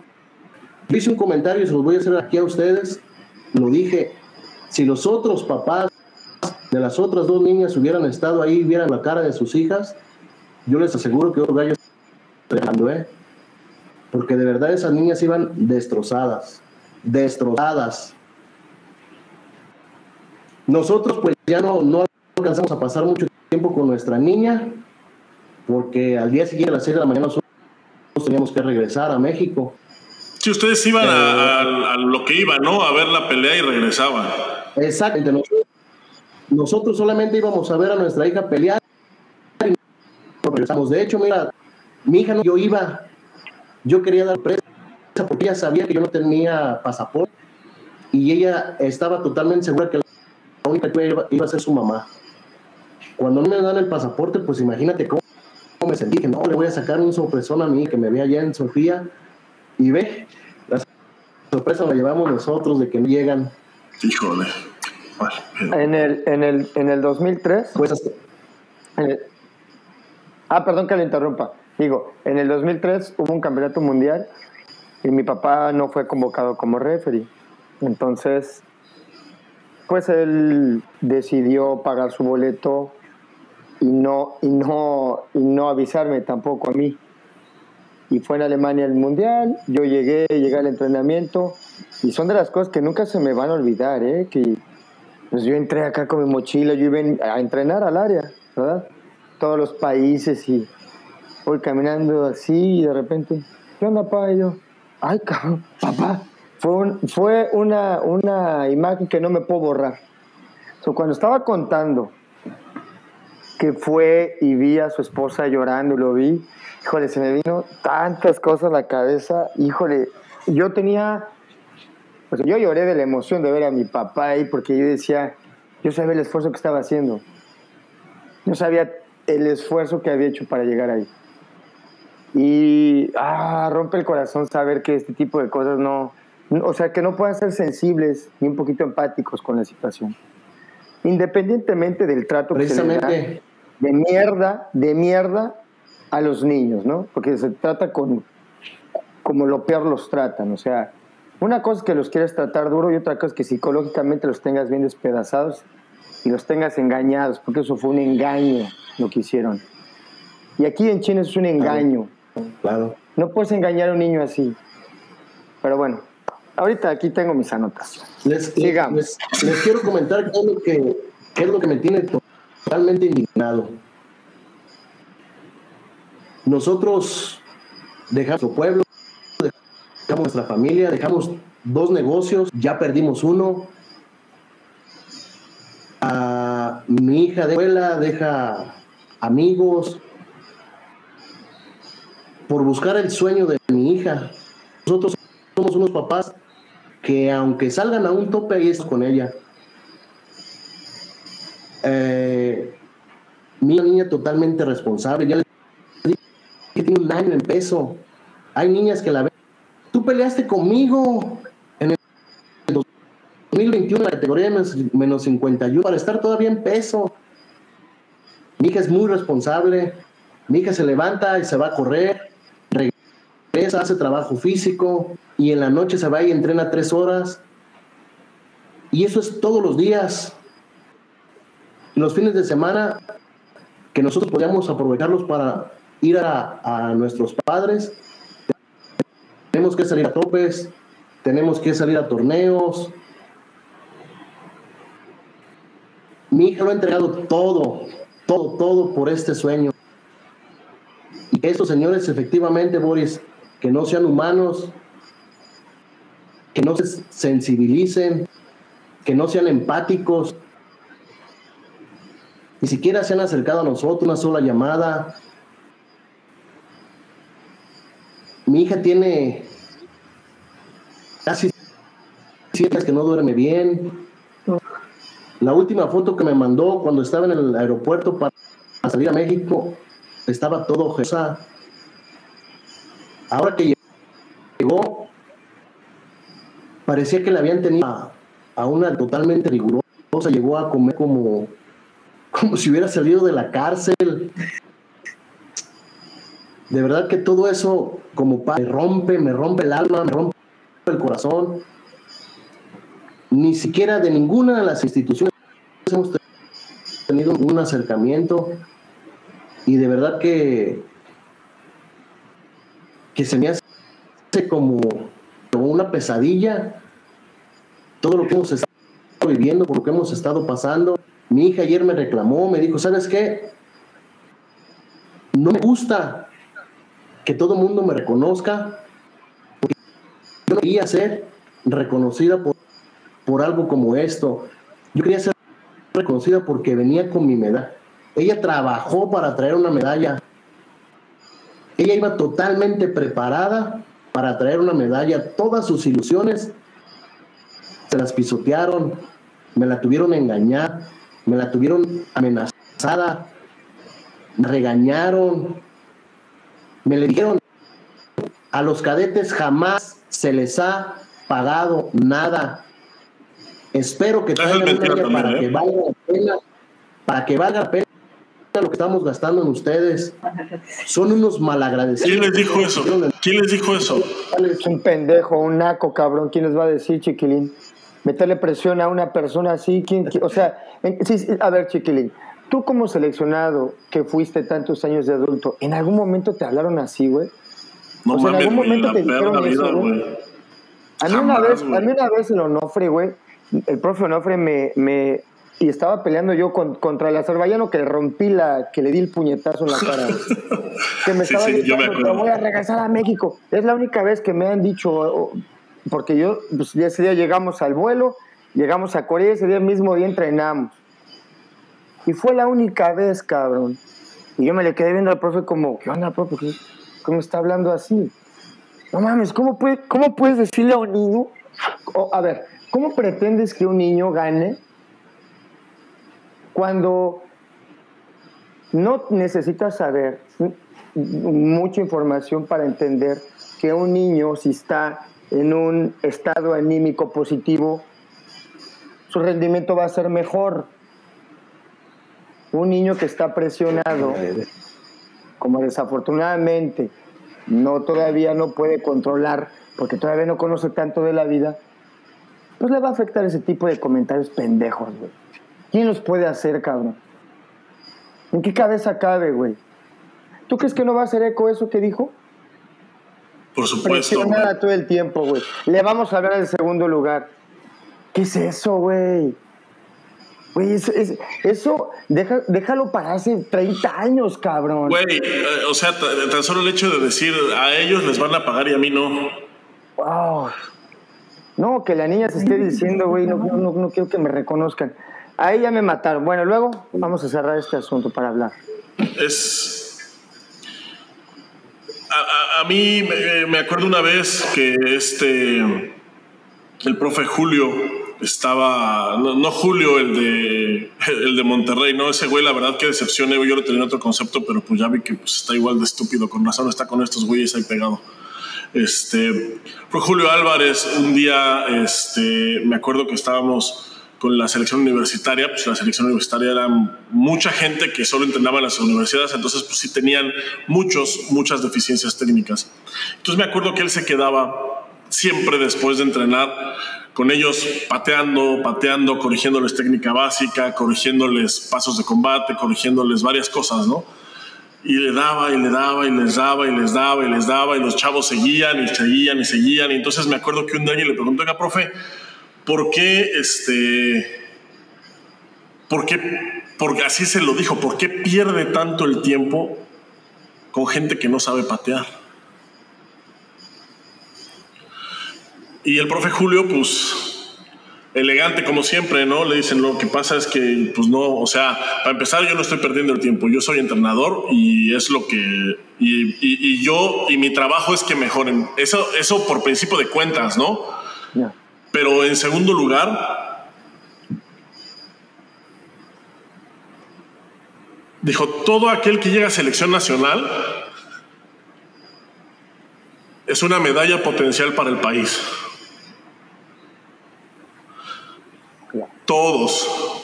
hice un comentario se los voy a hacer aquí a ustedes. Lo dije, si los otros papás de las otras dos niñas hubieran estado ahí y vieran la cara de sus hijas, yo les aseguro que otro gallo estaría ¿eh? Porque de verdad esas niñas iban destrozadas, destrozadas. Nosotros pues ya no, no alcanzamos a pasar mucho tiempo con nuestra niña, porque al día siguiente a las 6 de la mañana nosotros teníamos que regresar a México. Si ustedes iban a, eh, lo que iban, ¿no? A ver la pelea y regresaban. Exactamente. Nosotros, nosotros solamente íbamos a ver a nuestra hija pelear y regresamos. De hecho, mira, mi hija no, yo iba, yo quería dar presa porque ella sabía que yo no tenía pasaporte y ella estaba totalmente segura que la única que iba, iba a ser su mamá. Cuando no me dan el pasaporte, pues imagínate cómo me sentí, que no, le voy a sacar un sorpresón a mí que me vea allá en Sofía y ve, la sorpresa la llevamos nosotros de que no llegan. Híjole. En el, en el, en el 2003. Pues ah, perdón que le interrumpa. Digo, en el 2003 hubo un campeonato mundial y mi papá no fue convocado como referee. Entonces, pues él decidió pagar su boleto y no, y no, y no avisarme tampoco a mí. Y fue en Alemania el Mundial, yo llegué, llegué al entrenamiento y son de las cosas que nunca se me van a olvidar, ¿eh? que pues yo entré acá con mi mochila, yo iba a entrenar al área, ¿verdad? Todos los países y voy caminando así y de repente, ¿qué onda, papá? Y yo, ay, cabrón, papá. Fue, fue una, una imagen que no me puedo borrar. cuando estaba contando que fue y vi a su esposa llorando, lo vi, híjole, se me vino tantas cosas a la cabeza, híjole, yo tenía, pues yo lloré de la emoción de ver a mi papá ahí, porque yo decía, yo sabía el esfuerzo que estaba haciendo, yo sabía el esfuerzo que había hecho para llegar ahí. Y ah, rompe el corazón saber que este tipo de cosas no, o sea, que no puedan ser sensibles ni un poquito empáticos con la situación. Independientemente del trato que se le de mierda, de mierda a los niños, ¿no? Porque se trata con como lo peor los tratan, o sea, una cosa es que los quieres tratar duro y otra cosa es que psicológicamente los tengas bien despedazados y los tengas engañados, porque eso fue un engaño lo que hicieron. Y aquí en China es un engaño. Claro. No puedes engañar a un niño así. Pero bueno, ahorita aquí tengo mis anotaciones. Les, les, les, quiero comentar qué es lo que, qué es lo que me tiene totalmente indignado. Nosotros dejamos nuestro pueblo, dejamos nuestra familia, dejamos dos negocios, ya perdimos uno. A mi hija de escuela deja amigos por buscar el sueño de mi hija. Nosotros somos unos papás que aunque salgan a un tope ahí es con ella. Eh, mi niña totalmente responsable. Ya le dije que tiene un año en peso. Hay niñas que la ven. Tú peleaste conmigo en el 2021 en la categoría de menos 51 para estar todavía en peso. Mi hija es muy responsable. Mi hija se levanta y se va a correr, regresa, hace trabajo físico y en la noche se va y entrena tres horas. Y eso es todos los días los fines de semana que nosotros podíamos aprovecharlos para ir a, nuestros padres. Tenemos que salir a topes, tenemos que salir a torneos. Mi hija lo ha entregado todo, todo, todo por este sueño. Y estos señores, efectivamente, Boris, que no sean humanos, que no se sensibilicen, que no sean empáticos, ni siquiera se han acercado a nosotros, una sola llamada. Mi hija tiene casi siete que no duerme bien. La última foto que me mandó cuando estaba en el aeropuerto para salir a México estaba todo Jesús. Ahora que llegó, parecía que le habían tenido a, a una totalmente rigurosa. Llegó a comer como como si hubiera salido de la cárcel. de verdad que todo eso como padre me rompe, me rompe el alma, me rompe el corazón. Ni siquiera de ninguna de las instituciones hemos tenido un acercamiento y de verdad que que se me hace como, como una pesadilla todo lo que hemos estado viviendo, por lo que hemos estado pasando. Mi hija ayer me reclamó, me dijo, ¿sabes qué? No me gusta que todo el mundo me reconozca, porque yo quería ser reconocida por, por algo como esto. Yo quería ser reconocida porque venía con mi medalla. Ella trabajó para traer una medalla. Ella iba totalmente preparada para traer una medalla. Todas sus ilusiones se las pisotearon, me la tuvieron engañar, me la tuvieron amenazada, me regañaron, me le dijeron, a los cadetes jamás se les ha pagado nada. Espero que traigan para que ¿eh? valga la pena, para que valga la pena lo que estamos gastando en ustedes. Son unos malagradecidos. ¿Quién les dijo eso? ¿Quién les dijo eso? Es un pendejo, un naco, cabrón. ¿Quién les va a decir, chiquilín? Meterle presión a una persona así, ¿quién, o sea, a ver, Chiquilín, tú como seleccionado que fuiste tantos años de adulto, ¿en algún momento te hablaron así, güey? No o sea, en algún momento te dijeron eso, güey. A mí, una vez, a mí una vez el Onofre, güey, el profe Onofre me, me, y estaba peleando yo contra el azerbaiyano que le rompí la, que le di el puñetazo en la cara. que me estaba diciendo, me voy a regresar a México. Es la única vez que me han dicho, porque yo, pues ese día llegamos al vuelo, llegamos a Corea, ese día mismo día entrenamos. Y fue la única vez, cabrón. Y yo me le quedé viendo al profe como, ¿qué onda, profe? ¿Cómo está hablando así? No mames, ¿cómo, puede, cómo puedes decirle a un niño? a ver, ¿cómo pretendes que un niño gane cuando no necesitas saber mucha información para entender que un niño, si está en un estado anímico positivo, su rendimiento va a ser mejor. Un niño que está presionado, como desafortunadamente no todavía no puede controlar, porque todavía no conoce tanto de la vida, pues le va a afectar ese tipo de comentarios pendejos, güey. ¿Quién los puede hacer, cabrón? ¿En qué cabeza cabe, güey? ¿Tú crees que no va a hacer eco eso que dijo? Por supuesto. Presionada todo el tiempo, güey. Le vamos a hablar del segundo lugar. ¿Qué es eso, güey? Güey, eso, déjalo para hace 30 años, cabrón. Güey, eh, o sea, tan solo el hecho de decir a ellos les van a pagar y a mí no. Wow. No, que la niña se esté diciendo, güey, no, no, no quiero que me reconozcan. Ahí ya me mataron. Bueno, luego vamos a cerrar este asunto para hablar. Es, a, mí me, acuerdo una vez que este, el profe Julio estaba, no, Julio, el de, el de Monterrey, no, ese güey, la verdad que decepción, yo lo tenía otro concepto, pero pues ya vi que pues, está igual de estúpido, con razón está con estos güeyes ahí pegado. Este, fue Julio Álvarez, un día, este, me acuerdo que estábamos con la selección universitaria, pues la selección universitaria era mucha gente que solo entrenaba en las universidades, entonces pues sí tenían muchos, muchas deficiencias técnicas. Entonces me acuerdo que él se quedaba siempre después de entrenar con ellos pateando, pateando, corrigiéndoles técnica básica, corrigiéndoles pasos de combate, corrigiéndoles varias cosas, ¿no? Y le daba y le daba y les daba y les daba y les daba y los chavos seguían y seguían y seguían. Y entonces me acuerdo que un día le preguntó, oiga, profe, ¿Por qué este... ¿Por qué? Porque así se lo dijo, ¿por qué pierde tanto el tiempo con gente que no sabe patear? Y el profe Julio, pues, elegante como siempre, ¿no? Le dicen, lo que pasa es que, pues no, o sea, para empezar yo no estoy perdiendo el tiempo, yo soy entrenador y es lo que, y, yo, y mi trabajo es que mejoren. Eso, eso por principio de cuentas, ¿no? Pero en segundo lugar, dijo, todo aquel que llega a selección nacional es una medalla potencial para el país. Todos.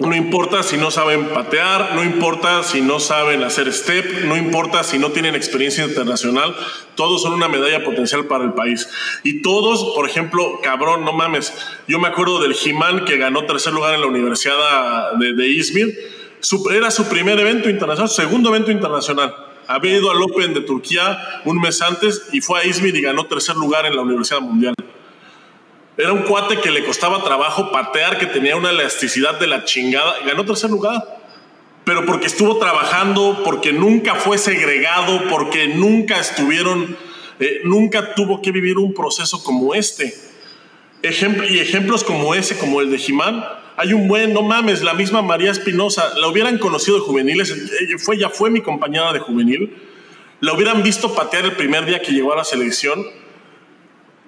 No importa si no saben patear, no importa si no saben hacer step, no importa si no tienen experiencia internacional, todos son una medalla potencial para el país. Y todos, por ejemplo, cabrón, no mames, yo me acuerdo del Jimán que ganó tercer lugar en la Universidad de, de Izmir, era su primer evento internacional, segundo evento internacional. Había ido al Open de Turquía un mes antes y fue a Izmir y ganó tercer lugar en la Universidad Mundial. Era un cuate que le costaba trabajo patear, que tenía una elasticidad de la chingada. Ganó tercer lugar. Pero porque estuvo trabajando, porque nunca fue segregado, porque nunca estuvieron, eh, nunca tuvo que vivir un proceso como este. y ejemplos como ese, como el de Jimán, hay un buen, no mames, la misma María Espinosa, la hubieran conocido de juveniles, fue, ya fue mi compañera de juvenil, la hubieran visto patear el primer día que llegó a la selección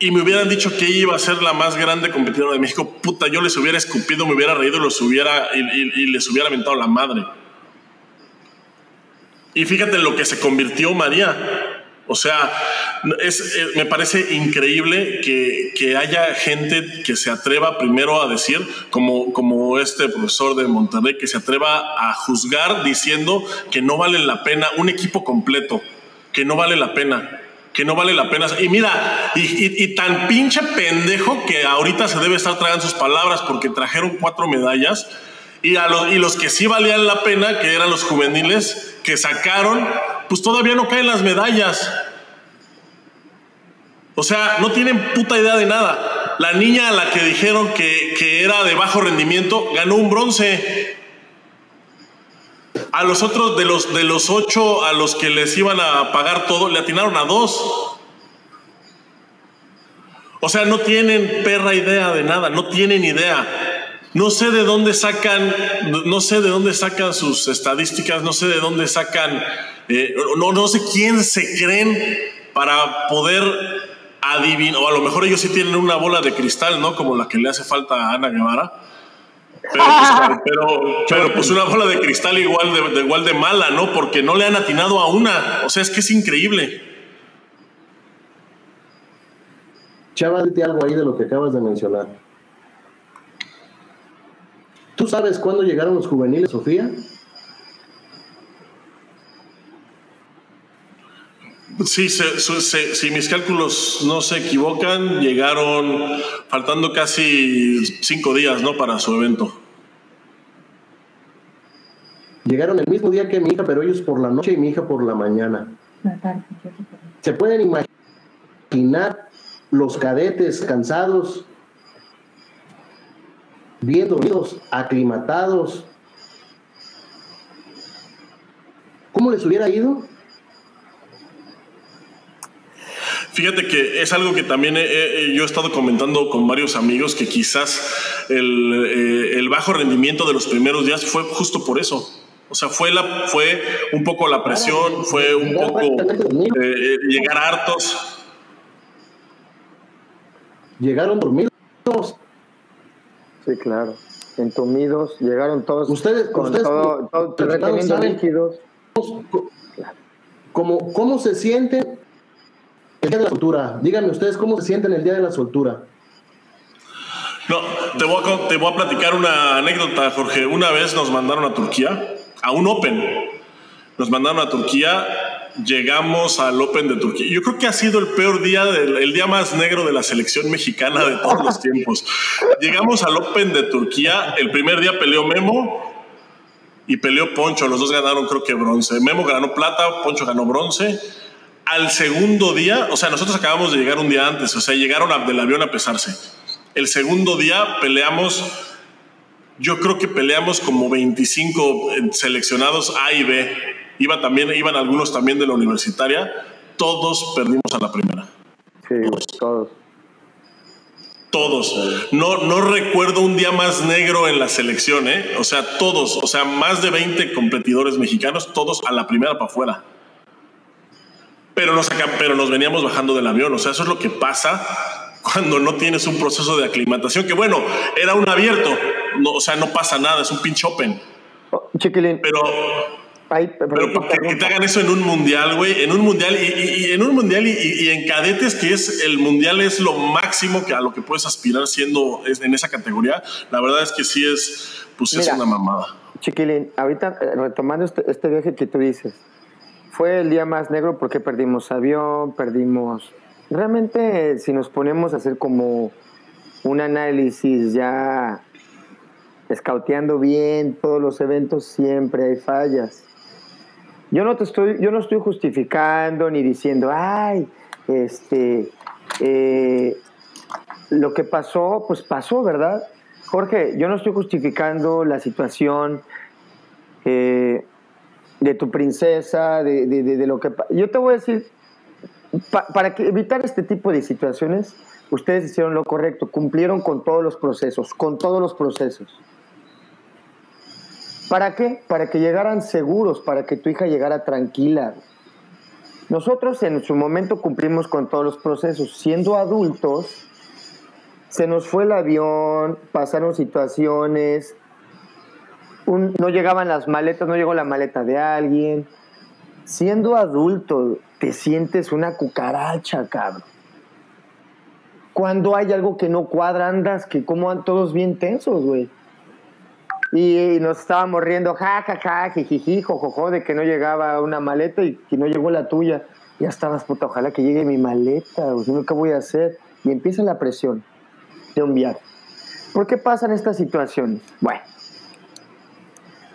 y me hubieran dicho que iba a ser la más grande competidora de México, puta, yo les hubiera escupido, me hubiera reído y, les hubiera aventado la madre. Y fíjate en lo que se convirtió María. O sea, eh, me parece increíble que, haya gente que se atreva primero a decir, como este profesor de Monterrey, que se atreva a juzgar diciendo que no vale la pena un equipo completo, que no vale la pena que no vale la pena. Y mira, y, tan pinche pendejo que ahorita se debe estar tragando sus palabras porque trajeron cuatro medallas. Y, a los, y los que sí valían la pena, que eran los juveniles, que sacaron, pues todavía no caen las medallas. O sea, no tienen puta idea de nada. La niña a la que dijeron que, que era de bajo rendimiento ganó un bronce. A los otros de los, de los ocho a los que les iban a pagar todo, le atinaron a dos. O sea, no tienen perra idea de nada, no tienen idea. No sé de dónde sacan, no sé de dónde sacan sus estadísticas, no sé de dónde sacan, eh, no, no sé quién se creen para poder adivinar, o a lo mejor ellos sí tienen una bola de cristal, ¿no? Como la que le hace falta a Ana Guevara pues, pero, pues, una bola de cristal igual de, igual de mala, ¿no? Porque no le han atinado a una. O sea, es que es increíble. Chava, dite algo ahí de lo que acabas de mencionar. ¿Tú sabes cuándo llegaron los juveniles, Sofía? Sí, si mis cálculos no se equivocan, llegaron faltando casi cinco días, ¿no? Para su evento. Llegaron el mismo día que mi hija, pero ellos por la noche y mi hija por la mañana. ¿Se pueden imaginar los cadetes cansados, bien dormidos, aclimatados? ¿Cómo les hubiera ido? Fíjate que es algo que también yo he estado comentando con varios amigos que quizás el, eh, el, bajo rendimiento de los primeros días fue justo por eso. O sea, fue, la, fue un poco la presión, fue un poco eh, llegar hartos. Llegaron dormidos. Sí, claro. Entumidos, llegaron todos ustedes, con ustedes, todo, todo líquidos. ¿Cómo, ¿Cómo se sienten el día de la soltura. Díganme ustedes cómo se sienten el día de la soltura. No, te voy, a, te voy a platicar una anécdota, Jorge. Una vez nos mandaron a Turquía, a un Open. Nos mandaron a Turquía, llegamos al Open de Turquía. Yo creo que ha sido el peor día, el día más negro de la selección mexicana de todos los tiempos. Llegamos al Open de Turquía, el primer día peleó Memo y peleó Poncho. Los dos ganaron, creo que bronce. Memo ganó plata, Poncho ganó bronce al segundo día, o sea, nosotros acabamos de llegar un día antes, o sea, llegaron del avión a pesarse. El segundo día peleamos, yo creo que peleamos como 25 eh, seleccionados A y B. Iba también, iban algunos también de la universitaria. Todos perdimos a la primera. Sí, todos. Todos. No, no recuerdo un día más negro en la selección, ¿eh? O sea, todos, o sea, más de 20 competidores mexicanos, todos a la primera para afuera pero nos, pero nos veníamos bajando del avión. O sea, eso es lo que pasa cuando no tienes un proceso de aclimatación, que bueno, era un abierto, no, o sea, no pasa nada, es un pinch open. Oh, chiquilín. Pero... pero que, te hagan eso en un mundial, güey, en un mundial y, en un mundial y, en cadetes, que es el mundial es lo máximo que a lo que puedes aspirar siendo en esa categoría. La verdad es que sí es, pues es una mamada. Chiquilín, ahorita eh, retomando este, este, viaje que tú dices, fue el día más negro porque perdimos avión, perdimos. Realmente, si nos ponemos a hacer como un análisis ya escauteando bien todos los eventos, siempre hay fallas. Yo no te estoy, yo no estoy justificando ni diciendo, ay, este, eh, lo que pasó, pues pasó, ¿verdad? Jorge, yo no estoy justificando la situación eh, de tu princesa, de, de, lo que... Yo te voy a decir, para evitar este tipo de situaciones, ustedes hicieron lo correcto, cumplieron con todos los procesos, con todos los procesos. ¿Para qué? Para que llegaran seguros, para que tu hija llegara tranquila. Nosotros en su momento cumplimos con todos los procesos. Siendo adultos, se nos fue el avión, pasaron situaciones, no llegaban las maletas, no llegó la maleta de alguien. Siendo adulto, te sientes una cucaracha, cabrón. Cuando hay algo que no cuadra, andas que como todos bien tensos, güey. Y nos estábamos riendo, ja, ja, ja, jijiji, jojojo, de que no llegaba una maleta y que no llegó la tuya. Ya estabas, puta, ojalá que llegue mi maleta, o si ¿qué voy a hacer? Y empieza la presión de un viaje. ¿Por qué pasan estas situaciones? Bueno,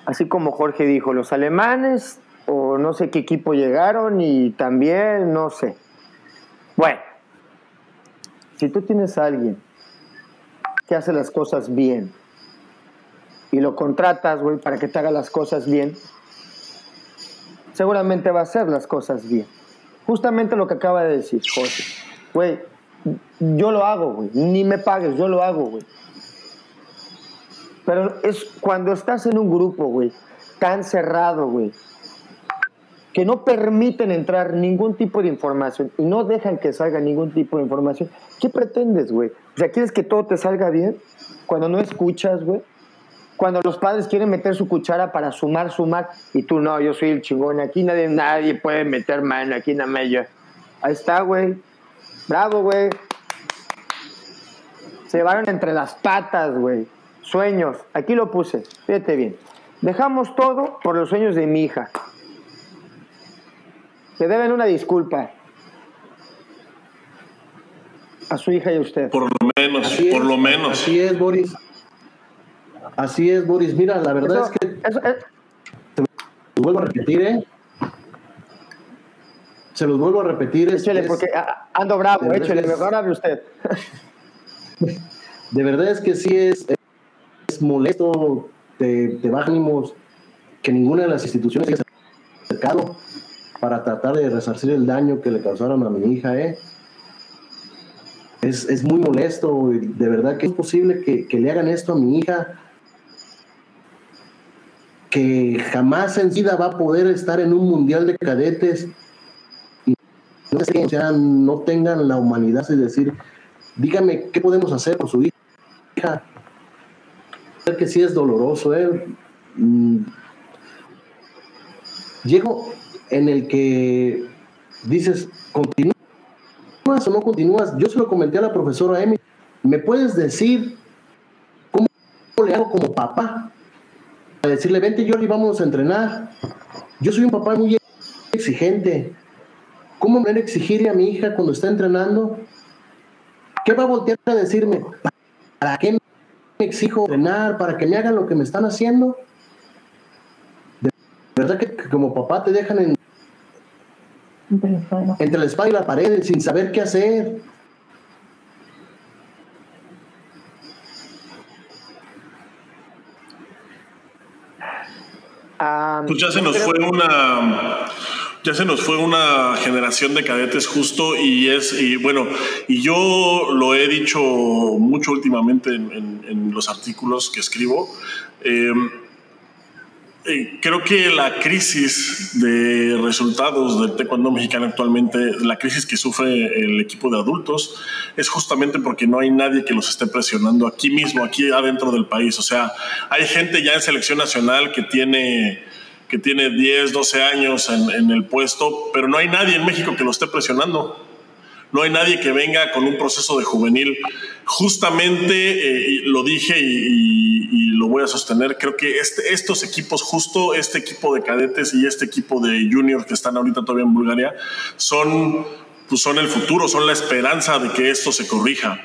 así como Jorge dijo, los alemanes, o no sé qué equipo llegaron, y también, no sé. Bueno, si tú tienes a alguien que hace las cosas bien, y lo contratas, güey, para que te haga las cosas bien, seguramente va a hacer las cosas bien. Justamente lo que acaba de decir José. Güey, yo lo hago, güey. Ni me pagues, yo lo hago, güey. Pero es cuando estás en un grupo, güey, tan cerrado, güey, que no permiten entrar ningún tipo de información y no dejan que salga ningún tipo de información, ¿qué pretendes, güey? O sea, ¿quieres que todo te salga bien? Cuando no escuchas, güey cuando los padres quieren meter su cuchara para sumar, sumar, y tú no, yo soy el chingón, aquí nadie, nadie puede meter mano, aquí nada más yo. Ahí está, güey. Bravo, güey. Se llevaron entre las patas, güey. Sueños. Aquí lo puse. Fíjate bien. Dejamos todo por los sueños de mi hija. Se deben una disculpa. A su hija y a usted. Por lo menos, por lo menos. Así es, Boris. Así es, Boris. Mira, la verdad es que. Se los vuelvo a repetir, ¿eh? Se los vuelvo a repetir. Échale, porque ando bravo, échale, mejor hable usted. De verdad es que sí es, es molesto, te, te ánimos que ninguna de las instituciones haya acercado para tratar de resarcir el daño que le causaron a mi hija, ¿eh? Es, es muy molesto, de verdad que es posible que, que le hagan esto a mi hija que jamás en vida va a poder estar en un mundial de cadetes y no, tengan la humanidad de decir, dígame qué podemos hacer por su hija. Que sí es doloroso, ¿eh? Mm. Llego en el que dices, ¿continúas o no continúas? Yo se lo comenté a la profesora Emi. ¿Me puedes decir cómo le hago como papá? Decirle, vente Jordi, vamos a entrenar. Yo soy un papá muy exigente. ¿Cómo me voy a exigirle a mi hija cuando está entrenando? ¿Qué va a voltear a decirme? ¿Para qué me exijo entrenar? ¿Para que me hagan lo que me están haciendo? De verdad que, como papá te dejan en, entre la espada y la pared sin saber qué hacer. Pues ya se nos fue una ya se nos fue una generación de cadetes justo y es y bueno y yo lo he dicho mucho últimamente en, los artículos que escribo eh, creo que la crisis de resultados del taekwondo mexicano actualmente, la crisis que sufre el equipo de adultos, es justamente porque no hay nadie que los esté presionando aquí mismo, aquí adentro del país. O sea, hay gente ya en selección nacional que tiene que tiene 10, 12 años en el puesto, pero no hay nadie en México que lo esté presionando. No hay nadie que venga con un proceso de juvenil. Justamente, eh, lo dije y, lo voy a sostener, creo que este, estos equipos, justo este equipo de cadetes y este equipo de juniors que están ahorita todavía en Bulgaria, son, pues son el futuro, son la esperanza de que esto se corrija.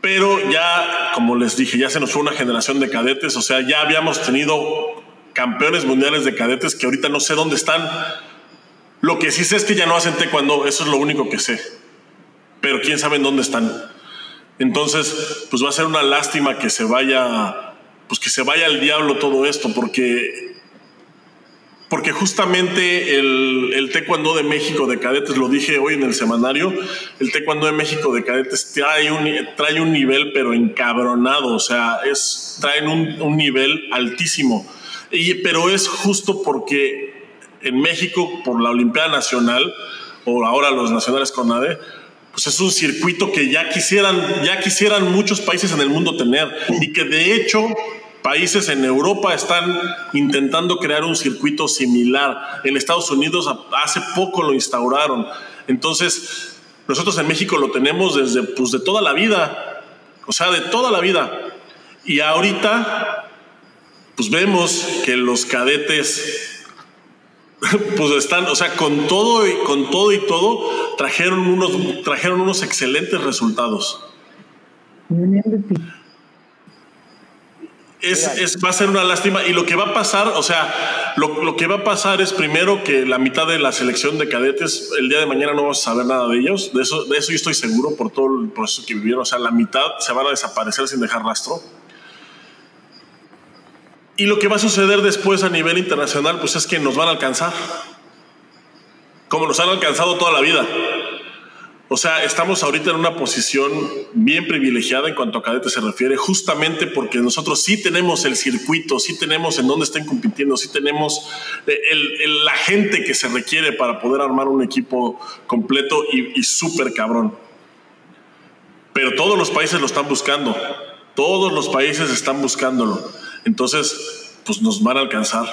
Pero ya, como les dije, ya se nos fue una generación de cadetes, o sea, ya habíamos tenido campeones mundiales de cadetes que ahorita no sé dónde están lo que sí sé es que ya no hacen taekwondo, eso es lo único que sé. Pero quién sabe en dónde están. Entonces, pues va a ser una lástima que se vaya, pues que se vaya al diablo todo esto, porque, porque justamente el, el taekwondo de México de cadetes, lo dije hoy en el semanario, el taekwondo de México de cadetes trae un, trae un nivel pero encabronado, o sea, es, traen un, un nivel altísimo. Y, pero es justo porque en México por la Olimpiada Nacional, o ahora los nacionales con ADE, pues es un circuito que ya quisieran, ya quisieran muchos países en el mundo tener y que de hecho países en Europa están intentando crear un circuito similar. En Estados Unidos hace poco lo instauraron. Entonces, nosotros en México lo tenemos desde pues, de toda la vida, o sea, de toda la vida. Y ahorita, pues vemos que los cadetes pues están, o sea, con todo y con todo y todo trajeron unos trajeron unos excelentes resultados. Es, va a ser una lástima y lo que va a pasar, o sea, lo, que va a pasar es primero que la mitad de la selección de cadetes el día de mañana no vamos a saber nada de ellos, de eso, de eso yo estoy seguro por todo el proceso que vivieron, o sea, la mitad se van a desaparecer sin dejar rastro. Y lo que va a suceder después a nivel internacional, pues es que nos van a alcanzar, como nos han alcanzado toda la vida. O sea, estamos ahorita en una posición bien privilegiada en cuanto a cadete se refiere, justamente porque nosotros sí tenemos el circuito, sí tenemos en dónde estén compitiendo, sí tenemos eh, la gente que se requiere para poder armar un equipo completo y, y súper cabrón. Pero todos los países lo están buscando, todos los países están buscándolo. Entonces, pues nos van a alcanzar,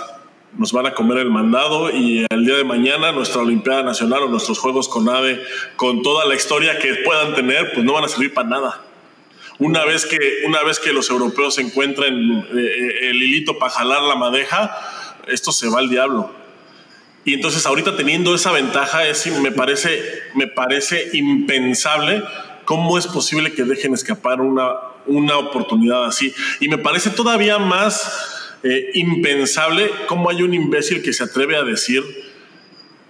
nos van a comer el mandado y el día de mañana nuestra Olimpiada Nacional o nuestros Juegos con AVE, con toda la historia que puedan tener, pues no van a servir para nada. Una vez que, una vez que los europeos encuentren eh, el hilito para jalar la madeja, esto se va al diablo. Y entonces ahorita teniendo esa ventaja, es, me, parece, me parece impensable cómo es posible que dejen escapar una, una oportunidad así. Y me parece todavía más eh, impensable cómo hay un imbécil que se atreve a decir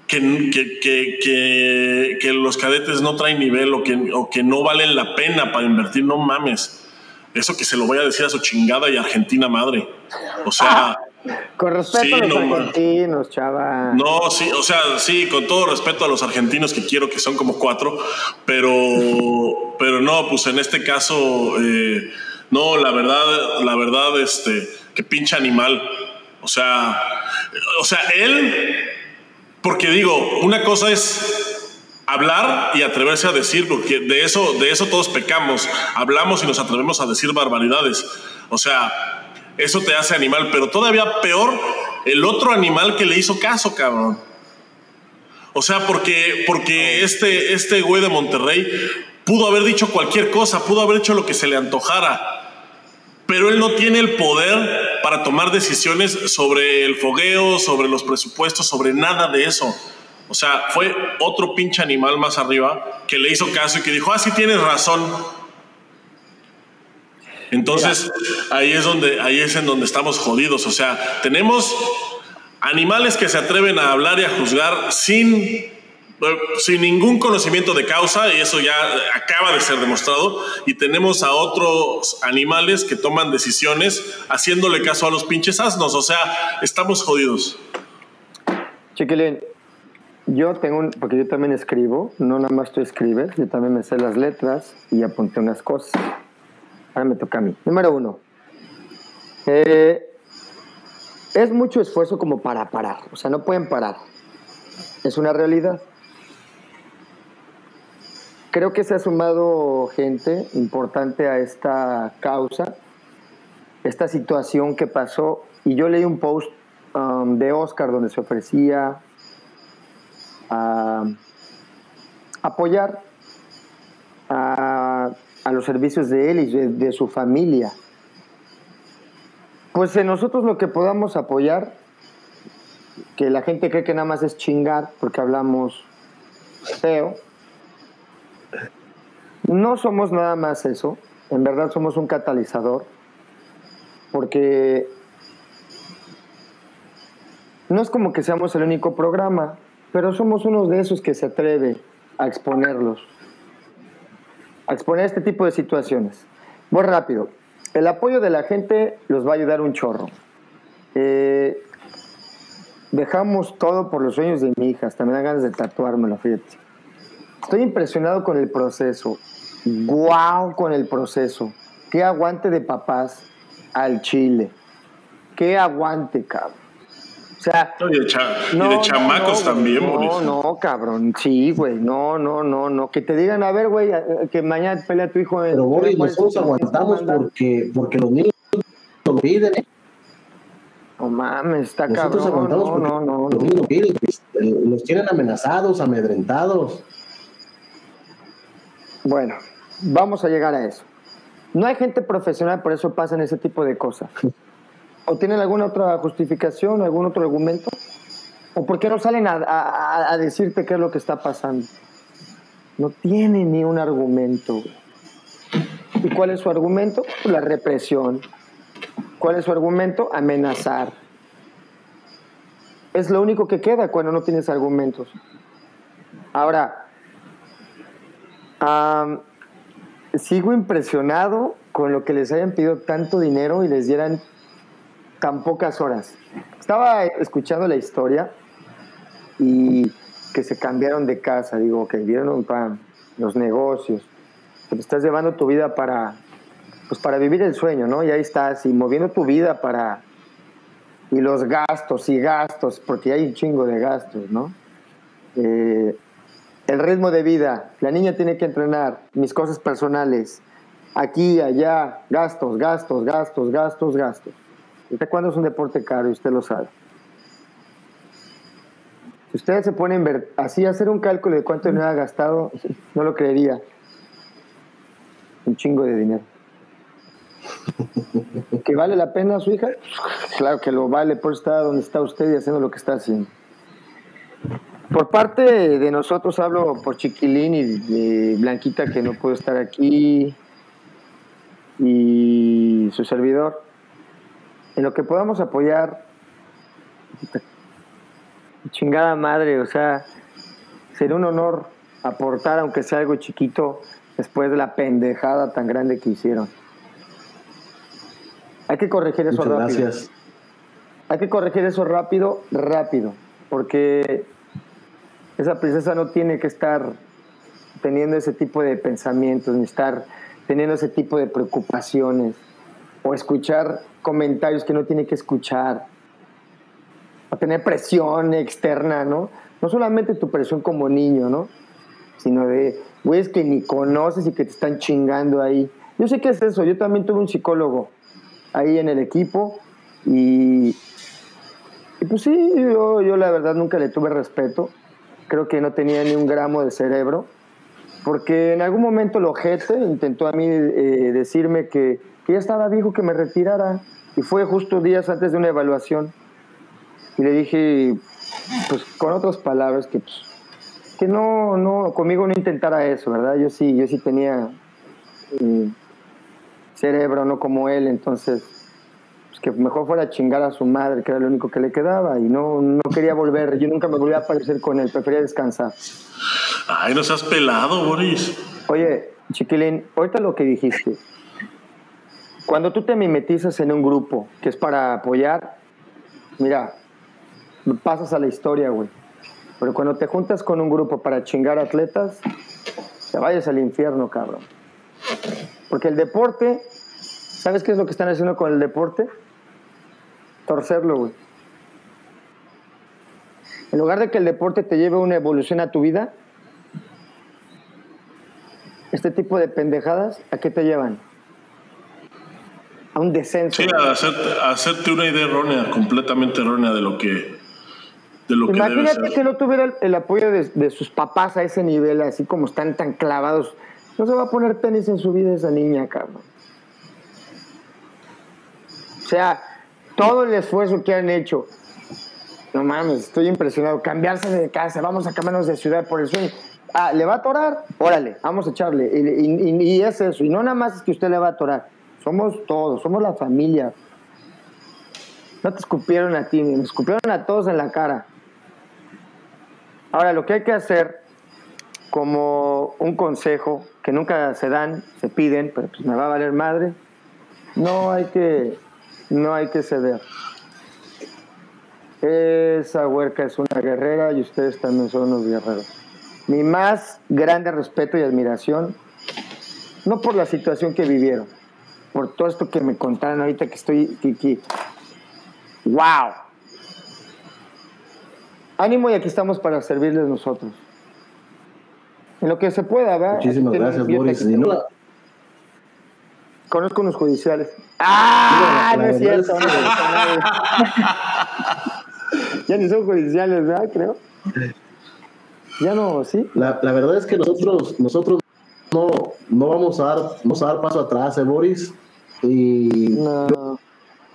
que, que, que, los cadetes no traen nivel o que, o que no valen la pena para invertir. No mames. Eso que se lo voy a decir a su chingada y Argentina madre. O sea. Con respeto a los argentinos, chava. No, sí, o sea, sí, con todo respeto a los argentinos que quiero, que son como cuatro, pero, pero no, pues en este caso, eh, no, la verdad, la verdad, este, que pinche animal. O sea, o sea, él, porque digo, una cosa es hablar y atreverse a decir, porque de eso, de eso todos pecamos. Hablamos y nos atrevemos a decir barbaridades. O sea, eso te hace animal, pero todavía peor el otro animal que le hizo caso, cabrón. O sea, porque, porque este, este güey de Monterrey pudo haber dicho cualquier cosa, pudo haber hecho lo que se le antojara, pero él no tiene el poder para tomar decisiones sobre el fogueo, sobre los presupuestos, sobre nada de eso. O sea, fue otro pinche animal más arriba que le hizo caso y que dijo, ah, sí tienes razón, entonces, ahí es donde, ahí es en donde estamos jodidos. O sea, tenemos animales que se atreven a hablar y a juzgar sin, sin ningún conocimiento de causa, y eso ya acaba de ser demostrado. Y tenemos a otros animales que toman decisiones haciéndole caso a los pinches asnos. O sea, estamos jodidos. Chiquilín, yo tengo un, porque yo también escribo, no nada más tú escribes, yo también me sé las letras y apunté unas cosas. Ahora me toca a mí. Número uno. Eh, es mucho esfuerzo como para parar. O sea, no pueden parar. Es una realidad. Creo que se ha sumado gente importante a esta causa, esta situación que pasó. Y yo leí un post um, de Oscar donde se ofrecía a apoyar a, los servicios de él y de, su familia. Pues en nosotros lo que podamos apoyar, que la gente cree que nada más es chingar porque hablamos feo, no somos nada más eso, en verdad somos un catalizador, porque no es como que seamos el único programa, pero somos uno de esos que se atreve a exponerlos, a exponer este tipo de situaciones. Muy rápido, el apoyo de la gente los va a ayudar un chorro. Eh, dejamos todo por los sueños de mi hija, hasta me dan ganas de tatuármelo, fíjate. Estoy impresionado con el proceso. ¡Guau! con el proceso. Qué aguante de papás al chile. Qué aguante, cabrón. O sea. Y de, cha- y de chamacos no, también, No, Boris. no, cabrón. Sí, güey. No, no, no, no. Que te digan, a ver, güey, eh, que mañana pelea tu hijo. en- Pero Boris, nosotros aguantamos porque, porque los niños lo piden, ¿eh? No mames, está Nosotros cabrón. aguantamos No, porque no, no. los niños lo piden. pues, eh, Los tienen amenazados, amedrentados. Bueno, vamos a llegar a eso. No hay gente profesional, por eso pasan ese tipo de cosas. ¿O tienen alguna otra justificación, algún otro argumento? ¿O por qué no salen a, decirte qué es lo que está pasando? No tienen ni un argumento. ¿Y cuál es su argumento? La represión. ¿Cuál es su argumento? Amenazar. Es lo único que queda cuando no tienes argumentos. Ahora, sigo impresionado con lo que les hayan pedido tanto dinero y les dieran tan pocas horas. Estaba escuchando la historia y que se cambiaron de casa. Digo, que dieron para los negocios. Estás llevando tu vida para, pues para vivir el sueño, ¿no? Y ahí estás, y moviendo tu vida para... Y los gastos y gastos, porque hay un chingo de gastos, ¿no? Eh, el ritmo de vida, la niña tiene que entrenar, mis cosas personales, aquí, allá, gastos, gastos, gastos, gastos, gastos. El taekwondo es un deporte caro y usted lo sabe. Si usted se pone a inver- así a hacer un cálculo de cuánto dinero ha gastado, no lo creería. Un chingo de dinero. ¿Que vale la pena su hija? Claro que lo vale, por estar donde está usted y haciendo lo que está haciendo. Por parte de nosotros, hablo por Chiquilín y de Blanquita, que no pudo estar aquí, y su servidor. En lo que podamos apoyar, chingada madre, o sea, sería un honor aportar, aunque sea algo chiquito, después de la pendejada tan grande que hicieron. Hay que corregir eso Muchas rápido. gracias. Hay que corregir eso rápido, rápido, porque esa princesa no tiene que estar teniendo ese tipo de pensamientos, ni estar teniendo ese tipo de preocupaciones, o escuchar comentarios que no tiene que escuchar, o tener presión externa, ¿no? No solamente tu presión como niño, ¿no? Sino de güeyes que ni conoces y que te están chingando ahí. Yo sé que es eso, yo también tuve un psicólogo ahí en el equipo y, y pues sí, yo, yo la verdad nunca le tuve respeto. Creo que no tenía ni un gramo de cerebro. Porque en algún momento el ojete intentó a mí eh, decirme que, que ya estaba viejo, que me retirara. Y fue justo días antes de una evaluación. Y le dije, pues con otras palabras, que, pues, que no, no, conmigo no intentara eso, ¿verdad? Yo sí, yo sí tenía eh, cerebro, no como él, entonces pues que mejor fuera a chingar a su madre, que era lo único que le quedaba, y no, no quería volver, yo nunca me volví a aparecer con él, prefería descansar. Ay, no seas pelado, Boris. Oye, Chiquilín, ahorita lo que dijiste, cuando tú te mimetizas en un grupo que es para apoyar, mira, pasas a la historia, güey. Pero cuando te juntas con un grupo para chingar atletas, te vayas al infierno, cabrón. Porque el deporte, ¿sabes qué es lo que están haciendo con el deporte? Torcerlo, güey. En lugar de que el deporte te lleve una evolución a tu vida, este tipo de pendejadas, ¿a qué te llevan? A un descenso. Sí, a hacerte, a hacerte una idea errónea, completamente errónea de lo que, de lo que Imagínate ser. que no tuviera el, el apoyo de, de sus papás a ese nivel, así como están tan clavados. No se va a poner tenis en su vida esa niña, cabrón. O sea, todo el esfuerzo que han hecho. No mames, estoy impresionado. Cambiarse de casa, vamos a cambiarnos de ciudad por el sueño. Ah, ¿le va a atorar? Órale, vamos a echarle. Y, y- y- y es eso. Y no nada más es que usted le va a atorar. Somos todos, somos la familia. No te escupieron a ti, me escupieron a todos en la cara. Ahora, lo que hay que hacer, como un consejo, que nunca se dan, se piden, pero pues me va a valer madre, no hay que, no hay que ceder. Esa huerca es una guerrera y ustedes también son unos guerreros. Mi más grande respeto y admiración, no por la situación que vivieron, por todo esto que me contaron ahorita que estoy aquí. ¡Wow! Ánimo y aquí estamos para servirles nosotros. En lo que se pueda, ¿verdad? Muchísimas gracias, Boris. no- Conozco unos judiciales. ¡Ah! La No es cierto. no, ya ni son judiciales, ¿verdad? Creo. Ya no, ¿sí? La, la verdad es que nosotros, nosotros no, no vamos a dar, vamos a dar paso atrás, ¿eh, Boris. Y No. yo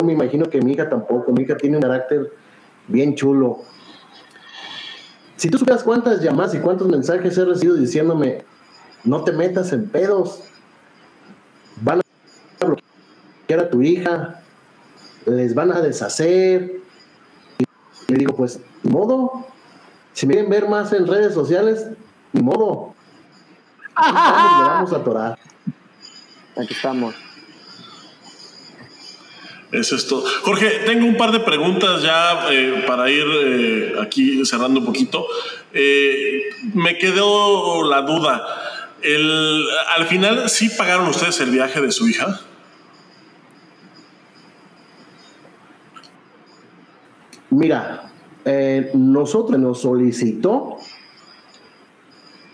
me imagino que mi hija tampoco. Mi hija tiene un carácter bien chulo. Si tú supieras cuántas llamadas y cuántos mensajes he recibido diciéndome, no te metas en pedos, van a bloquear a tu hija, les van a deshacer. Y le digo, pues, ni modo. Si me quieren ver más en redes sociales, ni modo. Aquí estamos, le vamos a atorar. Aquí estamos. Eso es todo. Jorge, tengo un par de preguntas ya eh, para ir eh, aquí cerrando un poquito. Eh, me quedó la duda. El, al final, ¿sí pagaron ustedes el viaje de su hija? Mira, nosotros nos solicitó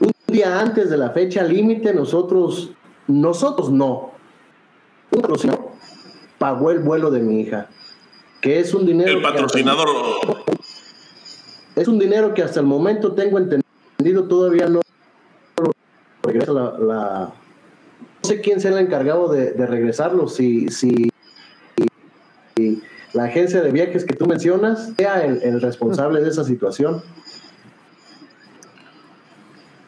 un día antes de la fecha límite, nosotros, nosotros no. Un patrocinador pagó el vuelo de mi hija, que es un dinero. El que patrocinador. es un dinero que hasta el momento tengo entendido todavía no regresa la, la- no sé quién sea el encargado de, de regresarlo si, si, si la agencia de viajes que tú mencionas sea el, el responsable de esa situación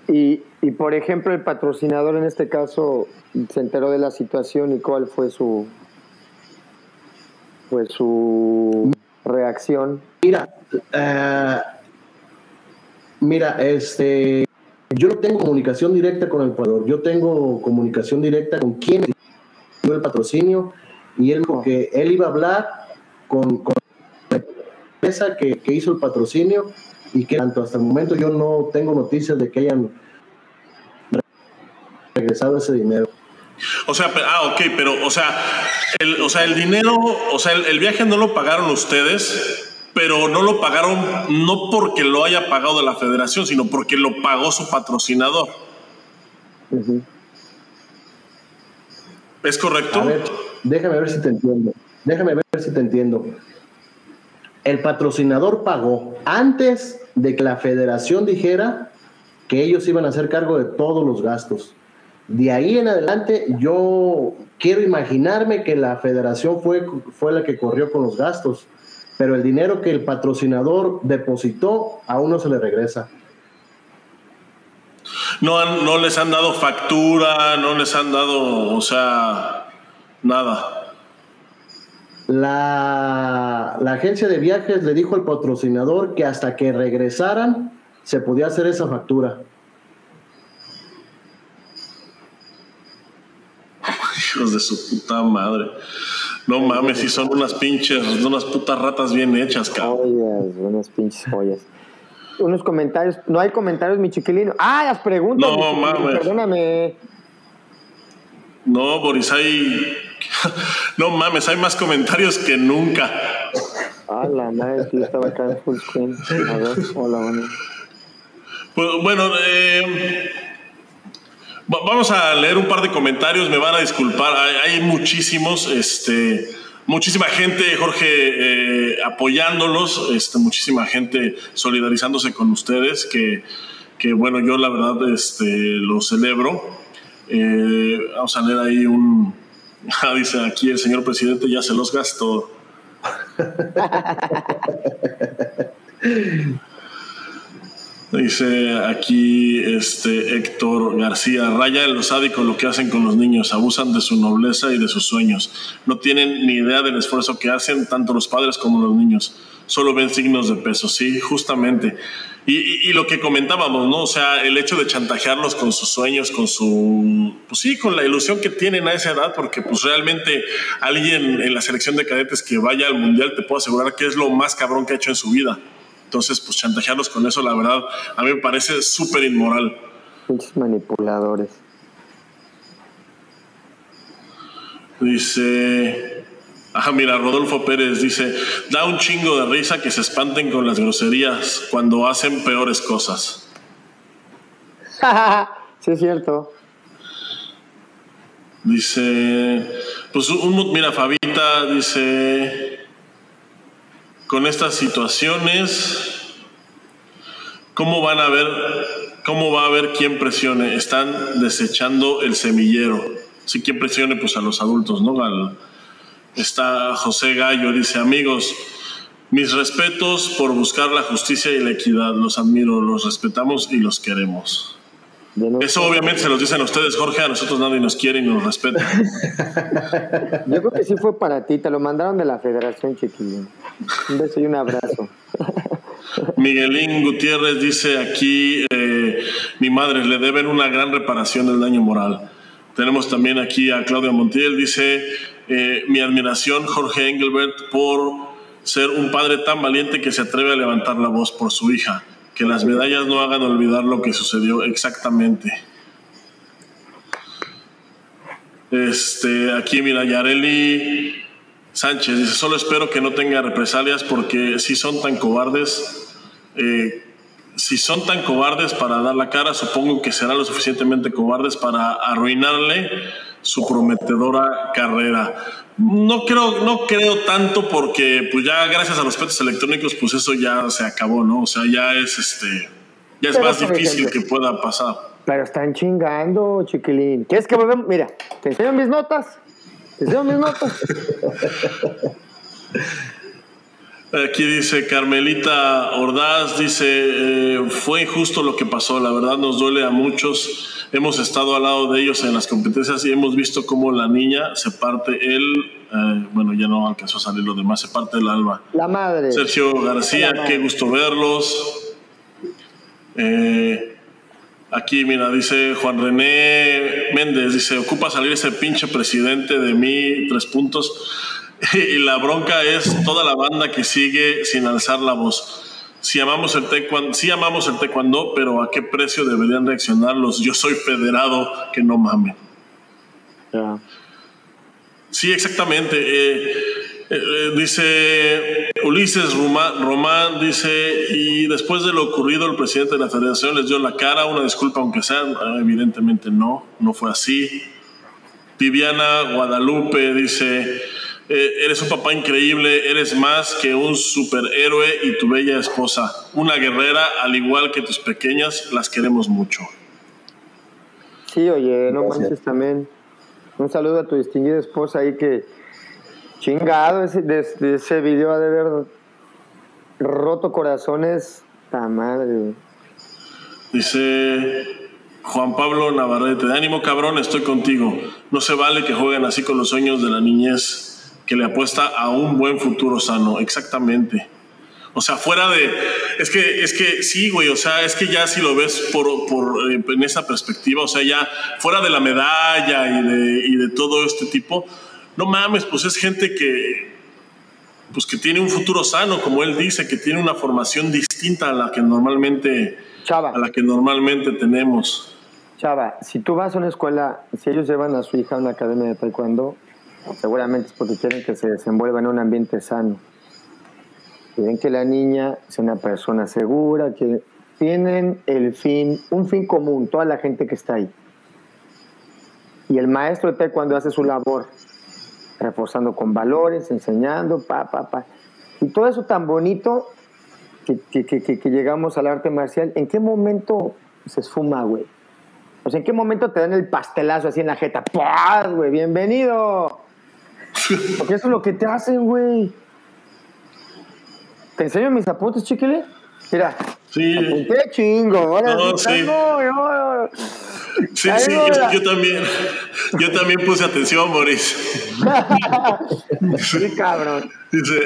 Y, y, por ejemplo, el patrocinador en este caso se enteró de la situación y cuál fue su, fue su reacción. mira eh, mira este yo no tengo comunicación directa con el jugador yo tengo comunicación directa con quien dio el patrocinio y él dijo que él iba a hablar con, con la empresa que, que hizo el patrocinio y que tanto hasta el momento yo no tengo noticias de que hayan regresado ese dinero. O sea, ah, ok, pero, o sea, el, o sea, el dinero, o sea, el, el viaje no lo pagaron ustedes, pero no lo pagaron no porque lo haya pagado la federación, sino porque lo pagó su patrocinador. ¿Es correcto? A ver, déjame ver si te entiendo. Déjame ver si te entiendo. El patrocinador pagó antes de que la federación dijera que ellos iban a hacer cargo de todos los gastos. De ahí en adelante, yo quiero imaginarme que la federación fue, fue la que corrió con los gastos, pero el dinero que el patrocinador depositó aún no se le regresa. No, no les han dado factura, no les han dado, o sea, nada. La, la agencia de viajes le dijo al patrocinador que hasta que regresaran se podía hacer esa factura. Hijos de su puta madre. No mames, si son unas pinches, unas putas ratas bien hechas, cabrón. Joyas, unas pinches joyas. Unos comentarios. No hay comentarios, mi chiquilino. Ah, las preguntas. No, mames. Perdóname. No, Boris, hay. No mames, hay más comentarios que nunca. Ah, la madre, yo estaba acá en full screen. A ver, hola, bueno. Pues, bueno, eh, vamos a leer un par de comentarios, me van a disculpar, hay, muchísimos, este, muchísima gente, Jorge, eh, apoyándolos, este, muchísima gente solidarizándose con ustedes, que, que bueno, yo la verdad este, lo celebro. Eh, vamos a leer ahí un, dice aquí el señor presidente ya se los gastó. Dice aquí este Héctor García, raya en lo sádico lo que hacen con los niños, abusan de su nobleza y de sus sueños. No tienen ni idea del esfuerzo que hacen tanto los padres como los niños. Solo ven signos de peso, sí, justamente. Y, lo que comentábamos, ¿no? O sea, el hecho de chantajearlos con sus sueños, con su, pues sí, con la ilusión que tienen a esa edad, porque pues realmente alguien en la selección de cadetes que vaya al mundial te puedo asegurar que es lo más cabrón que ha hecho en su vida. Entonces, pues chantajearlos con eso, la verdad, a mí me parece súper inmoral. Muchos manipuladores. Dice, ajá, mira, Rodolfo Pérez dice, da un chingo de risa que se espanten con las groserías cuando hacen peores cosas. sí, es cierto. Dice, pues un, mira, Fabita dice, con estas situaciones, ¿cómo van a ver, cómo va a haber quién presione? Están desechando el semillero. Sí, quién presione, pues a los adultos, ¿no? está José Gallo, dice, amigos, mis respetos por buscar la justicia y la equidad. Los admiro, los respetamos y los queremos. Eso obviamente se los dicen a ustedes, Jorge, a nosotros nadie nos quiere y nos respeta. Yo creo que sí fue para ti, te lo mandaron de la Federación Chiquilín. Un beso y un abrazo. Miguelín Gutiérrez dice aquí, eh, mi madre, le deben una gran reparación del daño moral. Tenemos también aquí a Claudia Montiel, dice, eh, mi admiración, Jorge Engelbert, por ser un padre tan valiente que se atreve a levantar la voz por su hija que las medallas no hagan olvidar lo que sucedió exactamente. Este, aquí mira, Yareli Sánchez dice, solo espero que no tenga represalias porque si son tan cobardes, eh, si son tan cobardes para dar la cara, supongo que serán lo suficientemente cobardes para arruinarle su prometedora carrera. No creo, no creo tanto porque pues ya gracias a los petos electrónicos pues eso ya se acabó, ¿no? O sea, ya es este ya es más difícil que pueda pasar. Pero están chingando, chiquilín. ¿Quieres que volvamos? Mira, te enseño mis notas. Te enseño mis notas. Aquí dice Carmelita Ordaz, dice, eh, fue injusto lo que pasó, la verdad nos duele a muchos hemos estado al lado de ellos en las competencias y hemos visto cómo la niña se parte el, eh, bueno, ya no alcanzó a salir lo demás, se parte el alma. La madre. Sergio García, qué gusto verlos. Eh, aquí, mira, dice Juan René Méndez, dice, ocupa salir ese pinche presidente de mí, tres puntos. y la bronca es toda la banda que sigue sin alzar la voz si amamos el taekwondo, sí amamos el taekwondo, pero ¿a qué precio deberían reaccionar los yo soy federado que no mamen? Sí, exactamente. Eh, eh, eh, dice Ulises Román, dice, y después de lo ocurrido, el presidente de la federación les dio la cara, una disculpa aunque sea, evidentemente no, no fue así. Viviana Guadalupe dice, eh, eres un papá increíble, eres más que un superhéroe y tu bella esposa. Una guerrera, al igual que tus pequeñas, las queremos mucho. Sí, oye, no manches también. Un saludo a tu distinguida esposa ahí que chingado ese, de, ese video ha de haber roto corazones. Ta madre. Dice Juan Pablo Navarrete, de ánimo cabrón, estoy contigo. No se vale que jueguen así con los sueños de la niñez que le apuesta a un buen futuro sano, exactamente. O sea, fuera de. Es que, es que sí, güey. O sea, es que ya si lo ves por, por eh, en esa perspectiva, o sea, ya fuera de la medalla y de, y de todo este tipo, no mames, pues es gente que. Pues que tiene un futuro sano, como él dice, que tiene una formación distinta a la que normalmente. Chava. A la que normalmente tenemos. Chava, si tú vas a una escuela, si ellos llevan a su hija a una academia de taekwondo, seguramente es porque quieren que se desenvuelva en un ambiente sano. Quieren que la niña sea una persona segura, que tienen el fin, un fin común, toda la gente que está ahí. Y el maestro de taekwondo hace su labor, reforzando con valores, enseñando, pa, pa, pa. Y todo eso tan bonito que, que, que, que llegamos al arte marcial, ¿en qué momento se esfuma, güey? O sea, ¿en qué momento te dan el pastelazo así en la jeta? ¡Paz, güey! ¡Bienvenido! Porque eso es lo que te hacen, güey. ¿Te enseño mis apuntes, chiquile? Mira. Sí. Apunté chingo. Ahora no, sí. Sí, sí, yo, yo, también. Yo también puse atención, Boris. sí, cabrón. Dice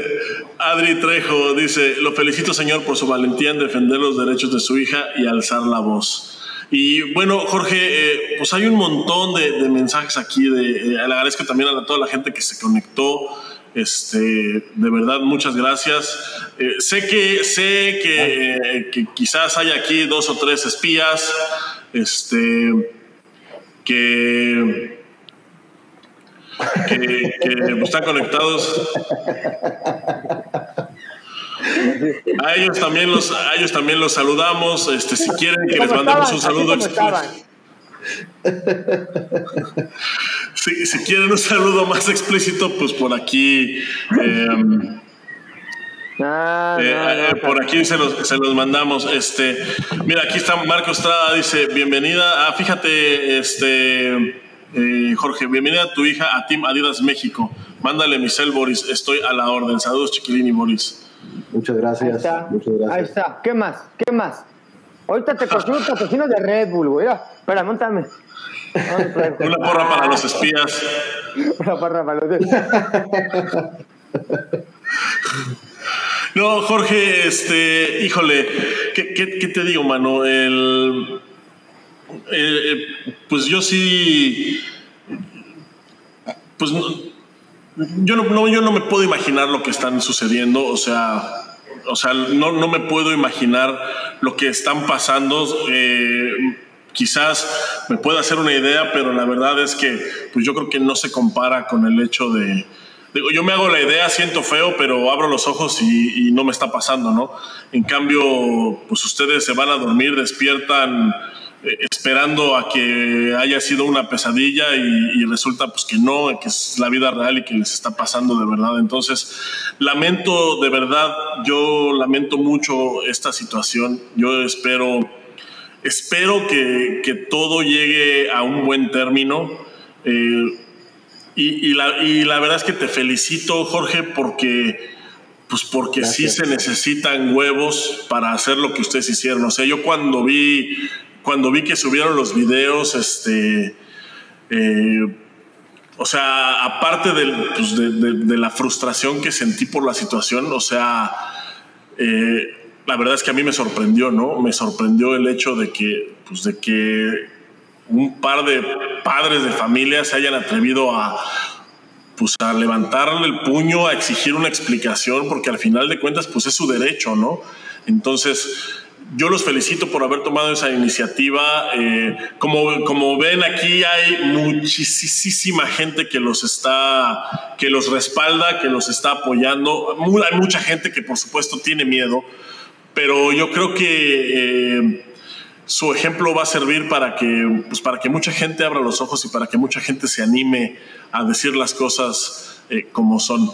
Adri Trejo, dice, lo felicito, señor, por su valentía en defender los derechos de su hija y alzar la voz. Y bueno, Jorge, eh, pues hay un montón de, de mensajes aquí. De, eh, le agradezco también a toda la gente que se conectó. Este, de verdad, muchas gracias. Eh, sé que, sé que, eh, que, quizás hay aquí dos o tres espías, este, que, que, que están conectados. A ellos también los, a ellos también los saludamos. Este, si quieren que les mandemos un saludo explícito. si, si, quieren un saludo más explícito, pues por aquí. Eh, no, eh, no, eh, por aquí se los, se los, mandamos. Este, mira, aquí está Marco Estrada, dice, bienvenida. Ah, fíjate, este, Jorge, bienvenida a tu hija a Team Adidas México. Mándale mi cel, Boris, estoy a la orden. Saludos, Chiquilín y Boris. Muchas gracias. Ahí está. Muchas gracias. Ahí está. ¿Qué más? ¿Qué más? Ahorita te consigo un patrocinio de Red Bull, güey. Espera, montame. Una porra para los espías. Una porra para los espías. No, Jorge, este, híjole, ¿qué, qué, qué te digo, mano? El, eh, pues yo sí, pues no, yo no, yo no me puedo imaginar lo que están sucediendo, o sea, o sea, no, no me puedo imaginar lo que están pasando. Eh, quizás me pueda hacer una idea, pero la verdad es que pues yo creo que no se compara con el hecho de... Digo, yo me hago la idea, siento feo, pero abro los ojos y no me está pasando, ¿no? En cambio, pues ustedes se van a dormir, despiertan esperando a que haya sido una pesadilla y, y, resulta pues que no, que es la vida real y que les está pasando de verdad. Entonces, lamento de verdad, yo lamento mucho esta situación. Yo espero, espero que, que todo llegue a un buen término. Eh, y, y, la, y la verdad es que te felicito, Jorge, porque pues porque Gracias. sí se necesitan huevos para hacer lo que ustedes hicieron. O sea, yo cuando vi cuando vi que subieron los videos, este, eh, o sea, aparte pues de, la frustración que sentí por la situación, o sea, eh, la verdad es que a mí me sorprendió, ¿no? Me sorprendió el hecho de que, pues de que un par de padres de familia se hayan atrevido a, pues a levantarle el puño, a exigir una explicación, porque al final de cuentas, pues es su derecho, ¿no? Entonces, yo los felicito por haber tomado esa iniciativa. Eh, como, como ven aquí hay muchísima gente que los está, que los respalda, que los está apoyando. Hay mucha gente que por supuesto tiene miedo, pero yo creo que eh, su ejemplo va a servir para que, pues para que mucha gente abra los ojos y para que mucha gente se anime a decir las cosas eh, como son.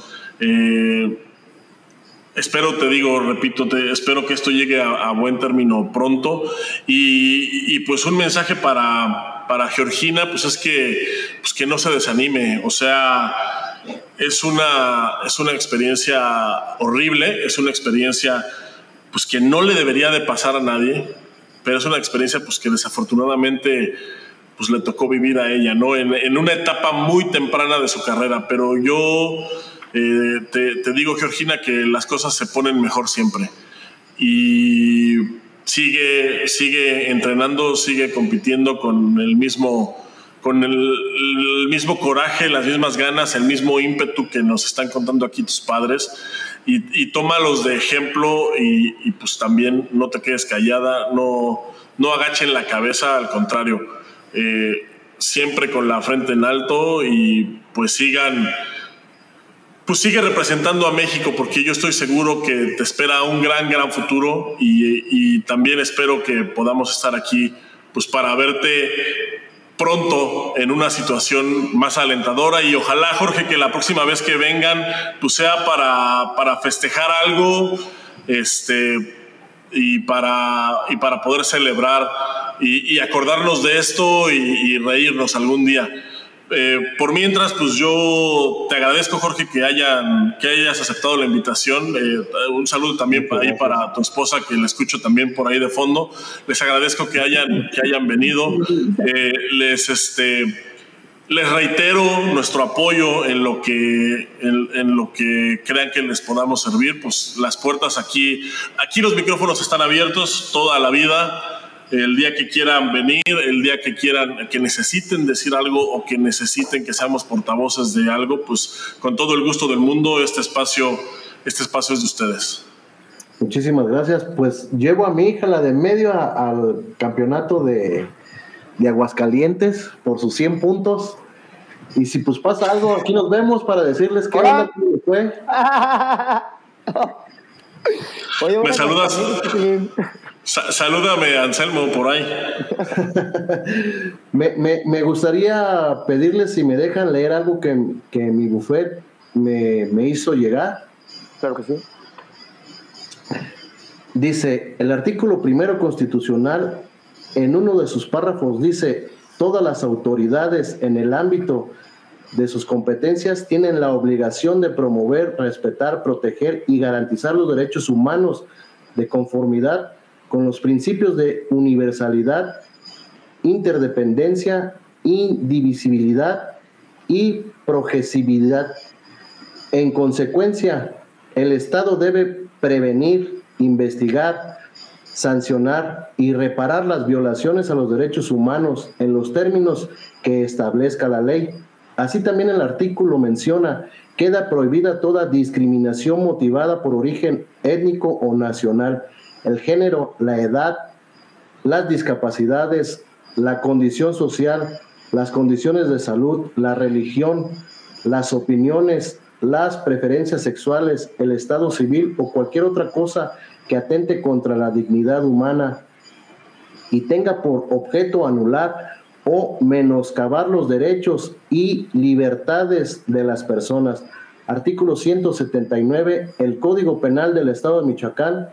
Espero, te digo, repito, te, espero que esto llegue a, buen término pronto. Y, y, pues un mensaje para, para Georgina, pues es que, pues que no se desanime. O sea, es una, es una experiencia horrible, es una experiencia pues que no le debería de pasar a nadie, pero es una experiencia pues que desafortunadamente pues le tocó vivir a ella, ¿no? En, en una etapa muy temprana de su carrera, pero yo eh, te, digo, Georgina, que las cosas se ponen mejor siempre. Y sigue, sigue entrenando, sigue compitiendo con el mismo, con el, mismo coraje, las mismas ganas, el mismo ímpetu que nos están contando aquí tus padres. Y, y tómalos de ejemplo y, y, pues también no te quedes callada, no, no agachen la cabeza, al contrario, eh, siempre con la frente en alto y pues sigan pues sigue representando a México porque yo estoy seguro que te espera un gran, gran futuro y, y, también espero que podamos estar aquí pues para verte pronto en una situación más alentadora y ojalá Jorge que la próxima vez que vengan pues sea para, para festejar algo este y para y para poder celebrar y, acordarnos de esto y reírnos algún día. Eh, por mientras, pues yo te agradezco, Jorge, que, hayan, que hayas aceptado la invitación. Eh, un saludo también para, ahí para tu esposa, que la escucho también por ahí de fondo. Les agradezco que hayan, que hayan venido. Eh, les, este, les reitero nuestro apoyo en lo, que, en, en, lo que crean que les podamos servir. Pues las puertas aquí, aquí los micrófonos están abiertos toda la vida el día que quieran venir, el día que quieran, que necesiten decir algo o que necesiten que seamos portavoces de algo, pues con todo el gusto del mundo, este espacio, este espacio es de ustedes. Muchísimas gracias. Pues llevo a mi hija, la de medio, al campeonato de, de Aguascalientes por sus 100 puntos. Y si pues pasa algo, aquí nos vemos para decirles qué fue. Me saludas. Salúdame, Anselmo, por ahí. me, gustaría pedirles si me dejan leer algo que, mi buffet me, me hizo llegar. Claro que sí. Dice, el artículo primero constitucional, en uno de sus párrafos, dice, todas las autoridades en el ámbito de sus competencias tienen la obligación de promover, respetar, proteger y garantizar los derechos humanos de conformidad con los principios de universalidad, interdependencia, indivisibilidad y progresividad. En consecuencia, el Estado debe prevenir, investigar, sancionar y reparar las violaciones a los derechos humanos en los términos que establezca la ley Así también el artículo menciona, queda prohibida toda discriminación motivada por origen étnico o nacional, el género, la edad, las discapacidades, la condición social, las condiciones de salud, la religión, las opiniones, las preferencias sexuales, el estado civil o cualquier otra cosa que atente contra la dignidad humana y tenga por objeto anular o menoscabar los derechos y libertades de las personas. Artículo 179, el Código Penal del Estado de Michoacán,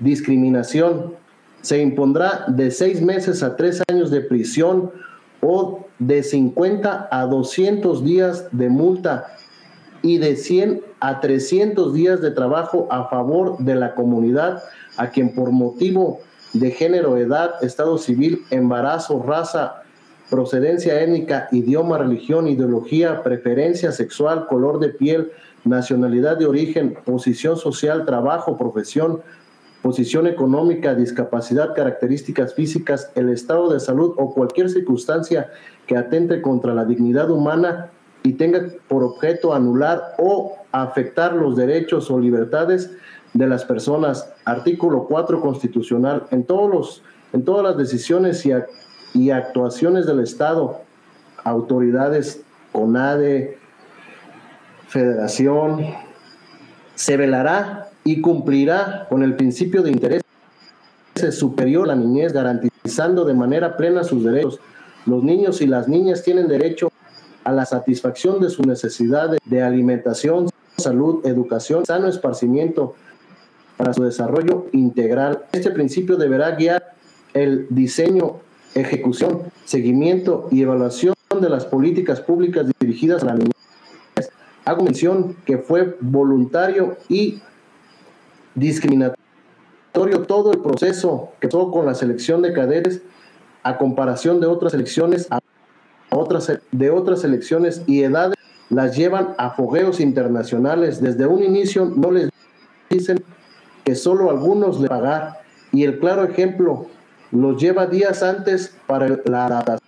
discriminación. Se impondrá de seis meses a tres años de prisión o de 50 a 200 días de multa y de 100 a 300 días de trabajo a favor de la comunidad a quien por motivo de género, edad, estado civil, embarazo, raza, procedencia étnica, idioma, religión, ideología, preferencia sexual, color de piel, nacionalidad de origen, posición social, trabajo, profesión, posición económica, discapacidad, características físicas, el estado de salud o cualquier circunstancia que atente contra la dignidad humana y tenga por objeto anular o afectar los derechos o libertades de las personas. Artículo 4 constitucional. En, todos los, en todas las decisiones y, y actuaciones del Estado, autoridades, CONADE, Federación, se velará y cumplirá con el principio de interés superior a la niñez, garantizando de manera plena sus derechos. Los niños y las niñas tienen derecho a la satisfacción de sus necesidades de alimentación, salud, educación, sano esparcimiento, para su desarrollo integral. Este principio deberá guiar el diseño, ejecución, seguimiento y evaluación de las políticas públicas dirigidas a la niñez. Hago mención que fue voluntario y discriminatorio todo el proceso que pasó con la selección de cadetes a comparación de otras elecciones a otras de otras elecciones y edades las llevan a fogueos internacionales desde un inicio no les dicen que solo algunos le pagar y el claro ejemplo los lleva días antes para la adaptación.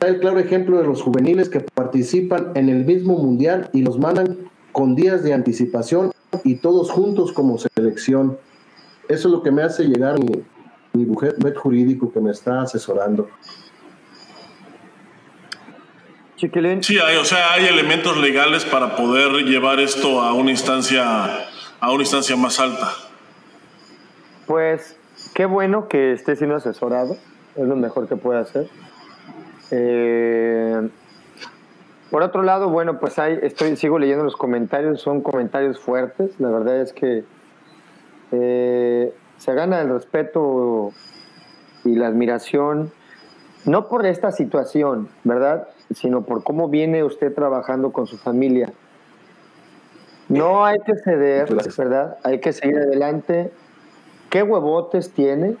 El claro ejemplo de los juveniles que participan en el mismo mundial y los mandan con días de anticipación y todos juntos como selección. Eso es lo que me hace llegar mi, mi bufet jurídico que me está asesorando. Sí, hay, o sea, hay elementos legales para poder llevar esto a una instancia, a una instancia más alta. Pues qué bueno que esté siendo asesorado, es lo mejor que puede hacer. Eh, por otro lado, bueno, pues hay, estoy, sigo leyendo los comentarios, son comentarios fuertes, la verdad es que eh, se gana el respeto y la admiración, no por esta situación, ¿verdad? Sino por cómo viene usted trabajando con su familia. No hay que ceder, ¿verdad? Hay que seguir adelante. ¿Qué huevotes tiene?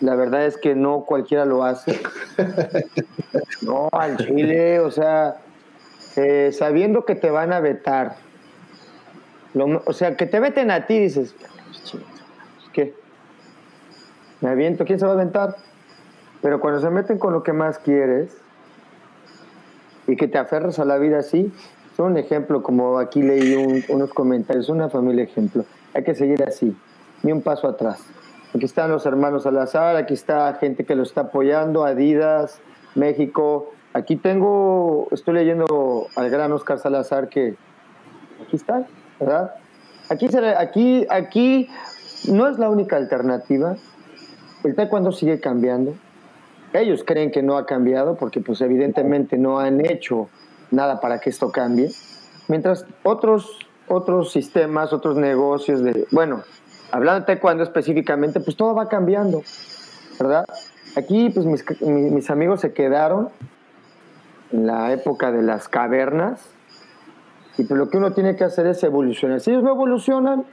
La verdad es que no cualquiera lo hace. No, al Chile, o sea, eh, sabiendo que te van a vetar. o sea, que te veten a ti, dices, ¿qué? Me aviento, ¿quién se va a aventar? Pero cuando se meten con lo que más quieres y que te aferras a la vida así, son un ejemplo, como aquí leí unos comentarios, una familia ejemplo. Hay que seguir así, ni un paso atrás. Aquí están los hermanos Salazar, aquí está gente que lo está apoyando, Adidas, México. Aquí tengo, estoy leyendo al gran Oscar Salazar que aquí está, ¿verdad? Aquí, aquí, aquí no es la única alternativa. El taekwondo sigue cambiando. Ellos creen que no ha cambiado porque pues evidentemente no han hecho nada para que esto cambie. Mientras otros, otros sistemas, otros negocios de, bueno, hablando de taekwondo específicamente, pues todo va cambiando, ¿verdad? Aquí, pues mis, mis amigos se quedaron en la época de las cavernas y pues lo que uno tiene que hacer es evolucionar. Si ellos no evolucionan,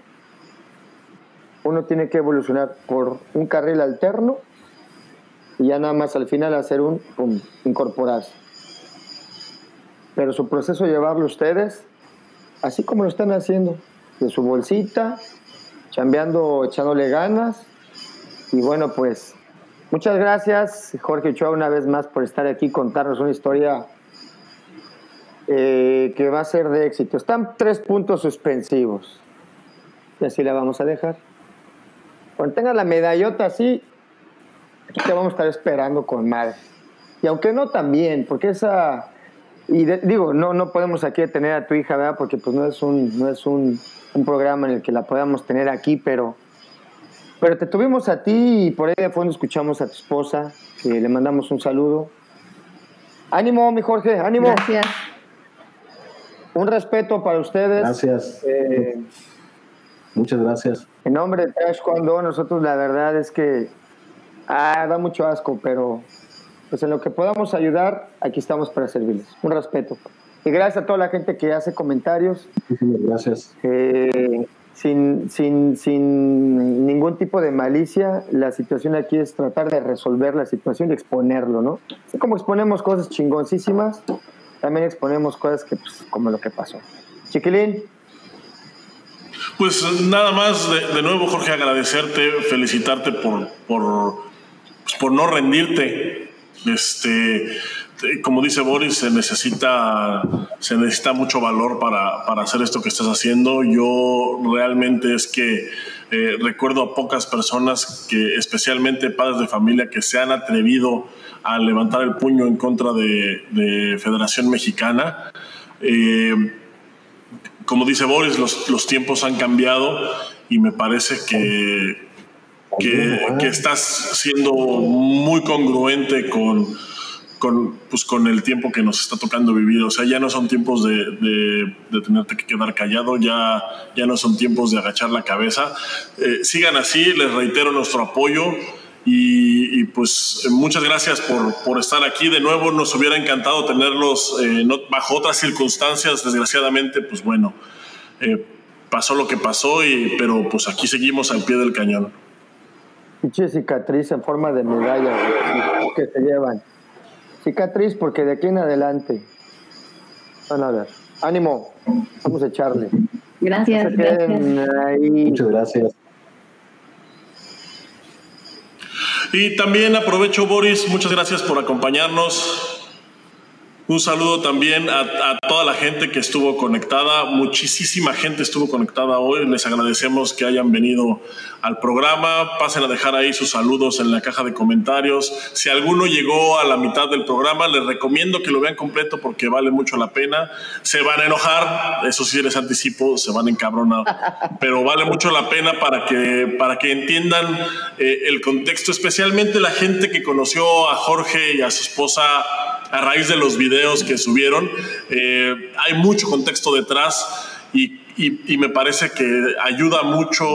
uno tiene que evolucionar por un carril alterno y ya nada más al final hacer un, pum, incorporarse. Pero su proceso llevarlo ustedes, así como lo están haciendo, de su bolsita, chambeando, echándole ganas. Y bueno, pues muchas gracias, Jorge Ochoa, una vez más por estar aquí contarnos una historia eh, que va a ser de éxito. Están tres puntos suspensivos. Y así la vamos a dejar. Cuando tengas la medallota así, te vamos a estar esperando con madre. Y aunque no también, porque esa... Y digo, no, no podemos aquí tener a tu hija, ¿verdad? Porque pues no es un, no es un un programa en el que la podamos tener aquí, pero, pero te tuvimos a ti y por ahí de fondo escuchamos a tu esposa, que le mandamos un saludo. Ánimo, mi Jorge, ánimo. Gracias. Un respeto para ustedes. Gracias. Eh, Muchas gracias. En nombre de Trash Cuando, nosotros la verdad es que ah, da mucho asco, pero pues en lo que podamos ayudar, aquí estamos para servirles. Un respeto. Y gracias a toda la gente que hace comentarios. Gracias. Eh, sin, sin, sin ningún tipo de malicia, la situación aquí es tratar de resolver la situación y exponerlo, ¿no? Como exponemos cosas chingoncísimas, también exponemos cosas que, pues, como lo que pasó. Chiquilín. Pues nada más, de, nuevo, Jorge, agradecerte, felicitarte por, por, pues, por no rendirte. Este, como dice Boris, se necesita, se necesita mucho valor para, para hacer esto que estás haciendo. Yo realmente es que eh, recuerdo a pocas personas, que especialmente padres de familia, que se han atrevido a levantar el puño en contra de, Federación Mexicana. Eh, como dice Boris, los, los, tiempos han cambiado y me parece que, que estás siendo muy congruente con con, pues, con el tiempo que nos está tocando vivir. O sea, ya no son tiempos de, de, tenerte que quedar callado, ya, ya no son tiempos de agachar la cabeza. Eh, sigan así, les reitero nuestro apoyo. Y, pues muchas gracias por, por, estar aquí de nuevo. Nos hubiera encantado tenerlos eh, bajo otras circunstancias. Desgraciadamente, pues bueno, eh, pasó lo que pasó, y, pero pues aquí seguimos al pie del cañón. Pinche cicatriz en forma de medalla que se llevan. Cicatriz porque de aquí en adelante. Van a ver. Ánimo. Vamos a echarle. Gracias. Muchas gracias. Y también aprovecho, Boris, muchas gracias por acompañarnos. Un saludo también a, toda la gente que estuvo conectada. Muchísima gente estuvo conectada hoy. Les agradecemos que hayan venido al programa. Pasen a dejar ahí sus saludos en la caja de comentarios. Si alguno llegó a la mitad del programa, les recomiendo que lo vean completo porque vale mucho la pena. Se van a enojar, eso sí les anticipo, se van a encabronar, pero vale mucho la pena para que, para que entiendan eh, el contexto, especialmente la gente que conoció a Jorge y a su esposa a raíz de los videos que subieron. Eh, hay mucho contexto detrás y, me parece que ayuda mucho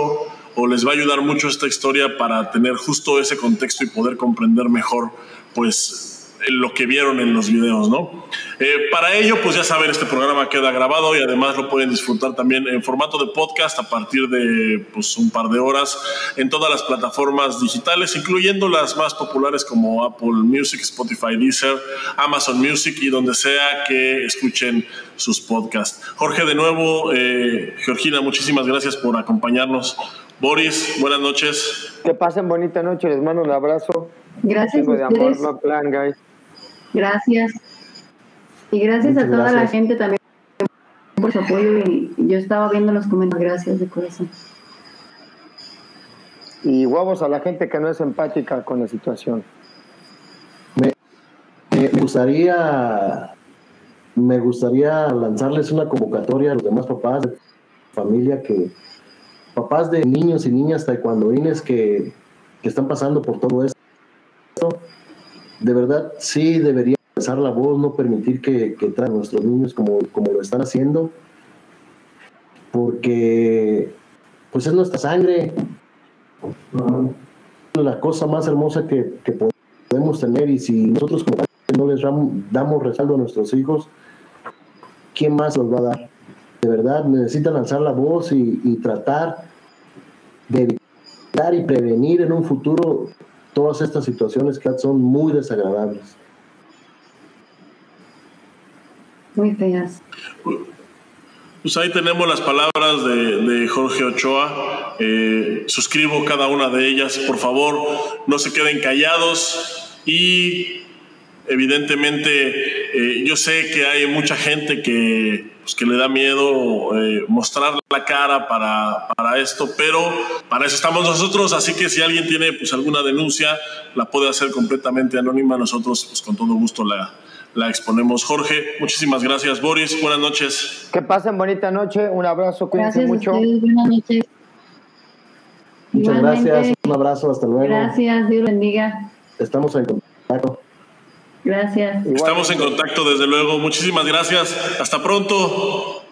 o les va a ayudar mucho esta historia para tener justo ese contexto y poder comprender mejor, pues, lo que vieron en los videos, ¿no? Eh, para ello, pues ya saben, este programa queda grabado y además lo pueden disfrutar también en formato de podcast a partir de pues, un par de horas en todas las plataformas digitales, incluyendo las más populares como Apple Music, Spotify, Deezer, Amazon Music y donde sea que escuchen sus podcasts. Jorge, de nuevo, eh, Georgina, muchísimas gracias por acompañarnos. Boris, buenas noches. Que pasen bonita noche, les mando un abrazo. Gracias. de amor, no plan, guys. Gracias. Y gracias a toda la gente también por su apoyo. Y yo estaba viendo los comentarios. Gracias de corazón. Y huevos a la gente que no es empática con la situación. Me, gustaría me gustaría lanzarles una convocatoria a los demás papás de familia que papás de niños y niñas taekwondoines que, que están pasando por todo esto de verdad sí debería alzar la voz, no permitir que, que a nuestros niños como, como lo están haciendo, porque pues es nuestra sangre, la cosa más hermosa que, podemos tener y si nosotros como no les damos respaldo a nuestros hijos, ¿quién más los va a dar? De verdad, necesitan alzar la voz y, y tratar de evitar y prevenir en un futuro todas estas situaciones que son muy desagradables. Muy feas. Pues ahí tenemos las palabras de, Jorge Ochoa. Eh, suscribo cada una de ellas. Por favor, no se queden callados y evidentemente eh, yo sé que hay mucha gente que pues, que le da miedo eh, mostrar la cara para, para, esto, pero para eso estamos nosotros, así que si alguien tiene pues, alguna denuncia, la puede hacer completamente anónima, nosotros pues, con todo gusto la, la exponemos. Jorge, muchísimas gracias. Boris, buenas noches. Que pasen bonita noche, un abrazo, cuídense mucho. buenas noches. Muchas gracias, un abrazo, hasta luego. Gracias, Dios bendiga. Estamos en contacto. Gracias. Estamos en contacto, desde luego. Muchísimas gracias. Hasta pronto.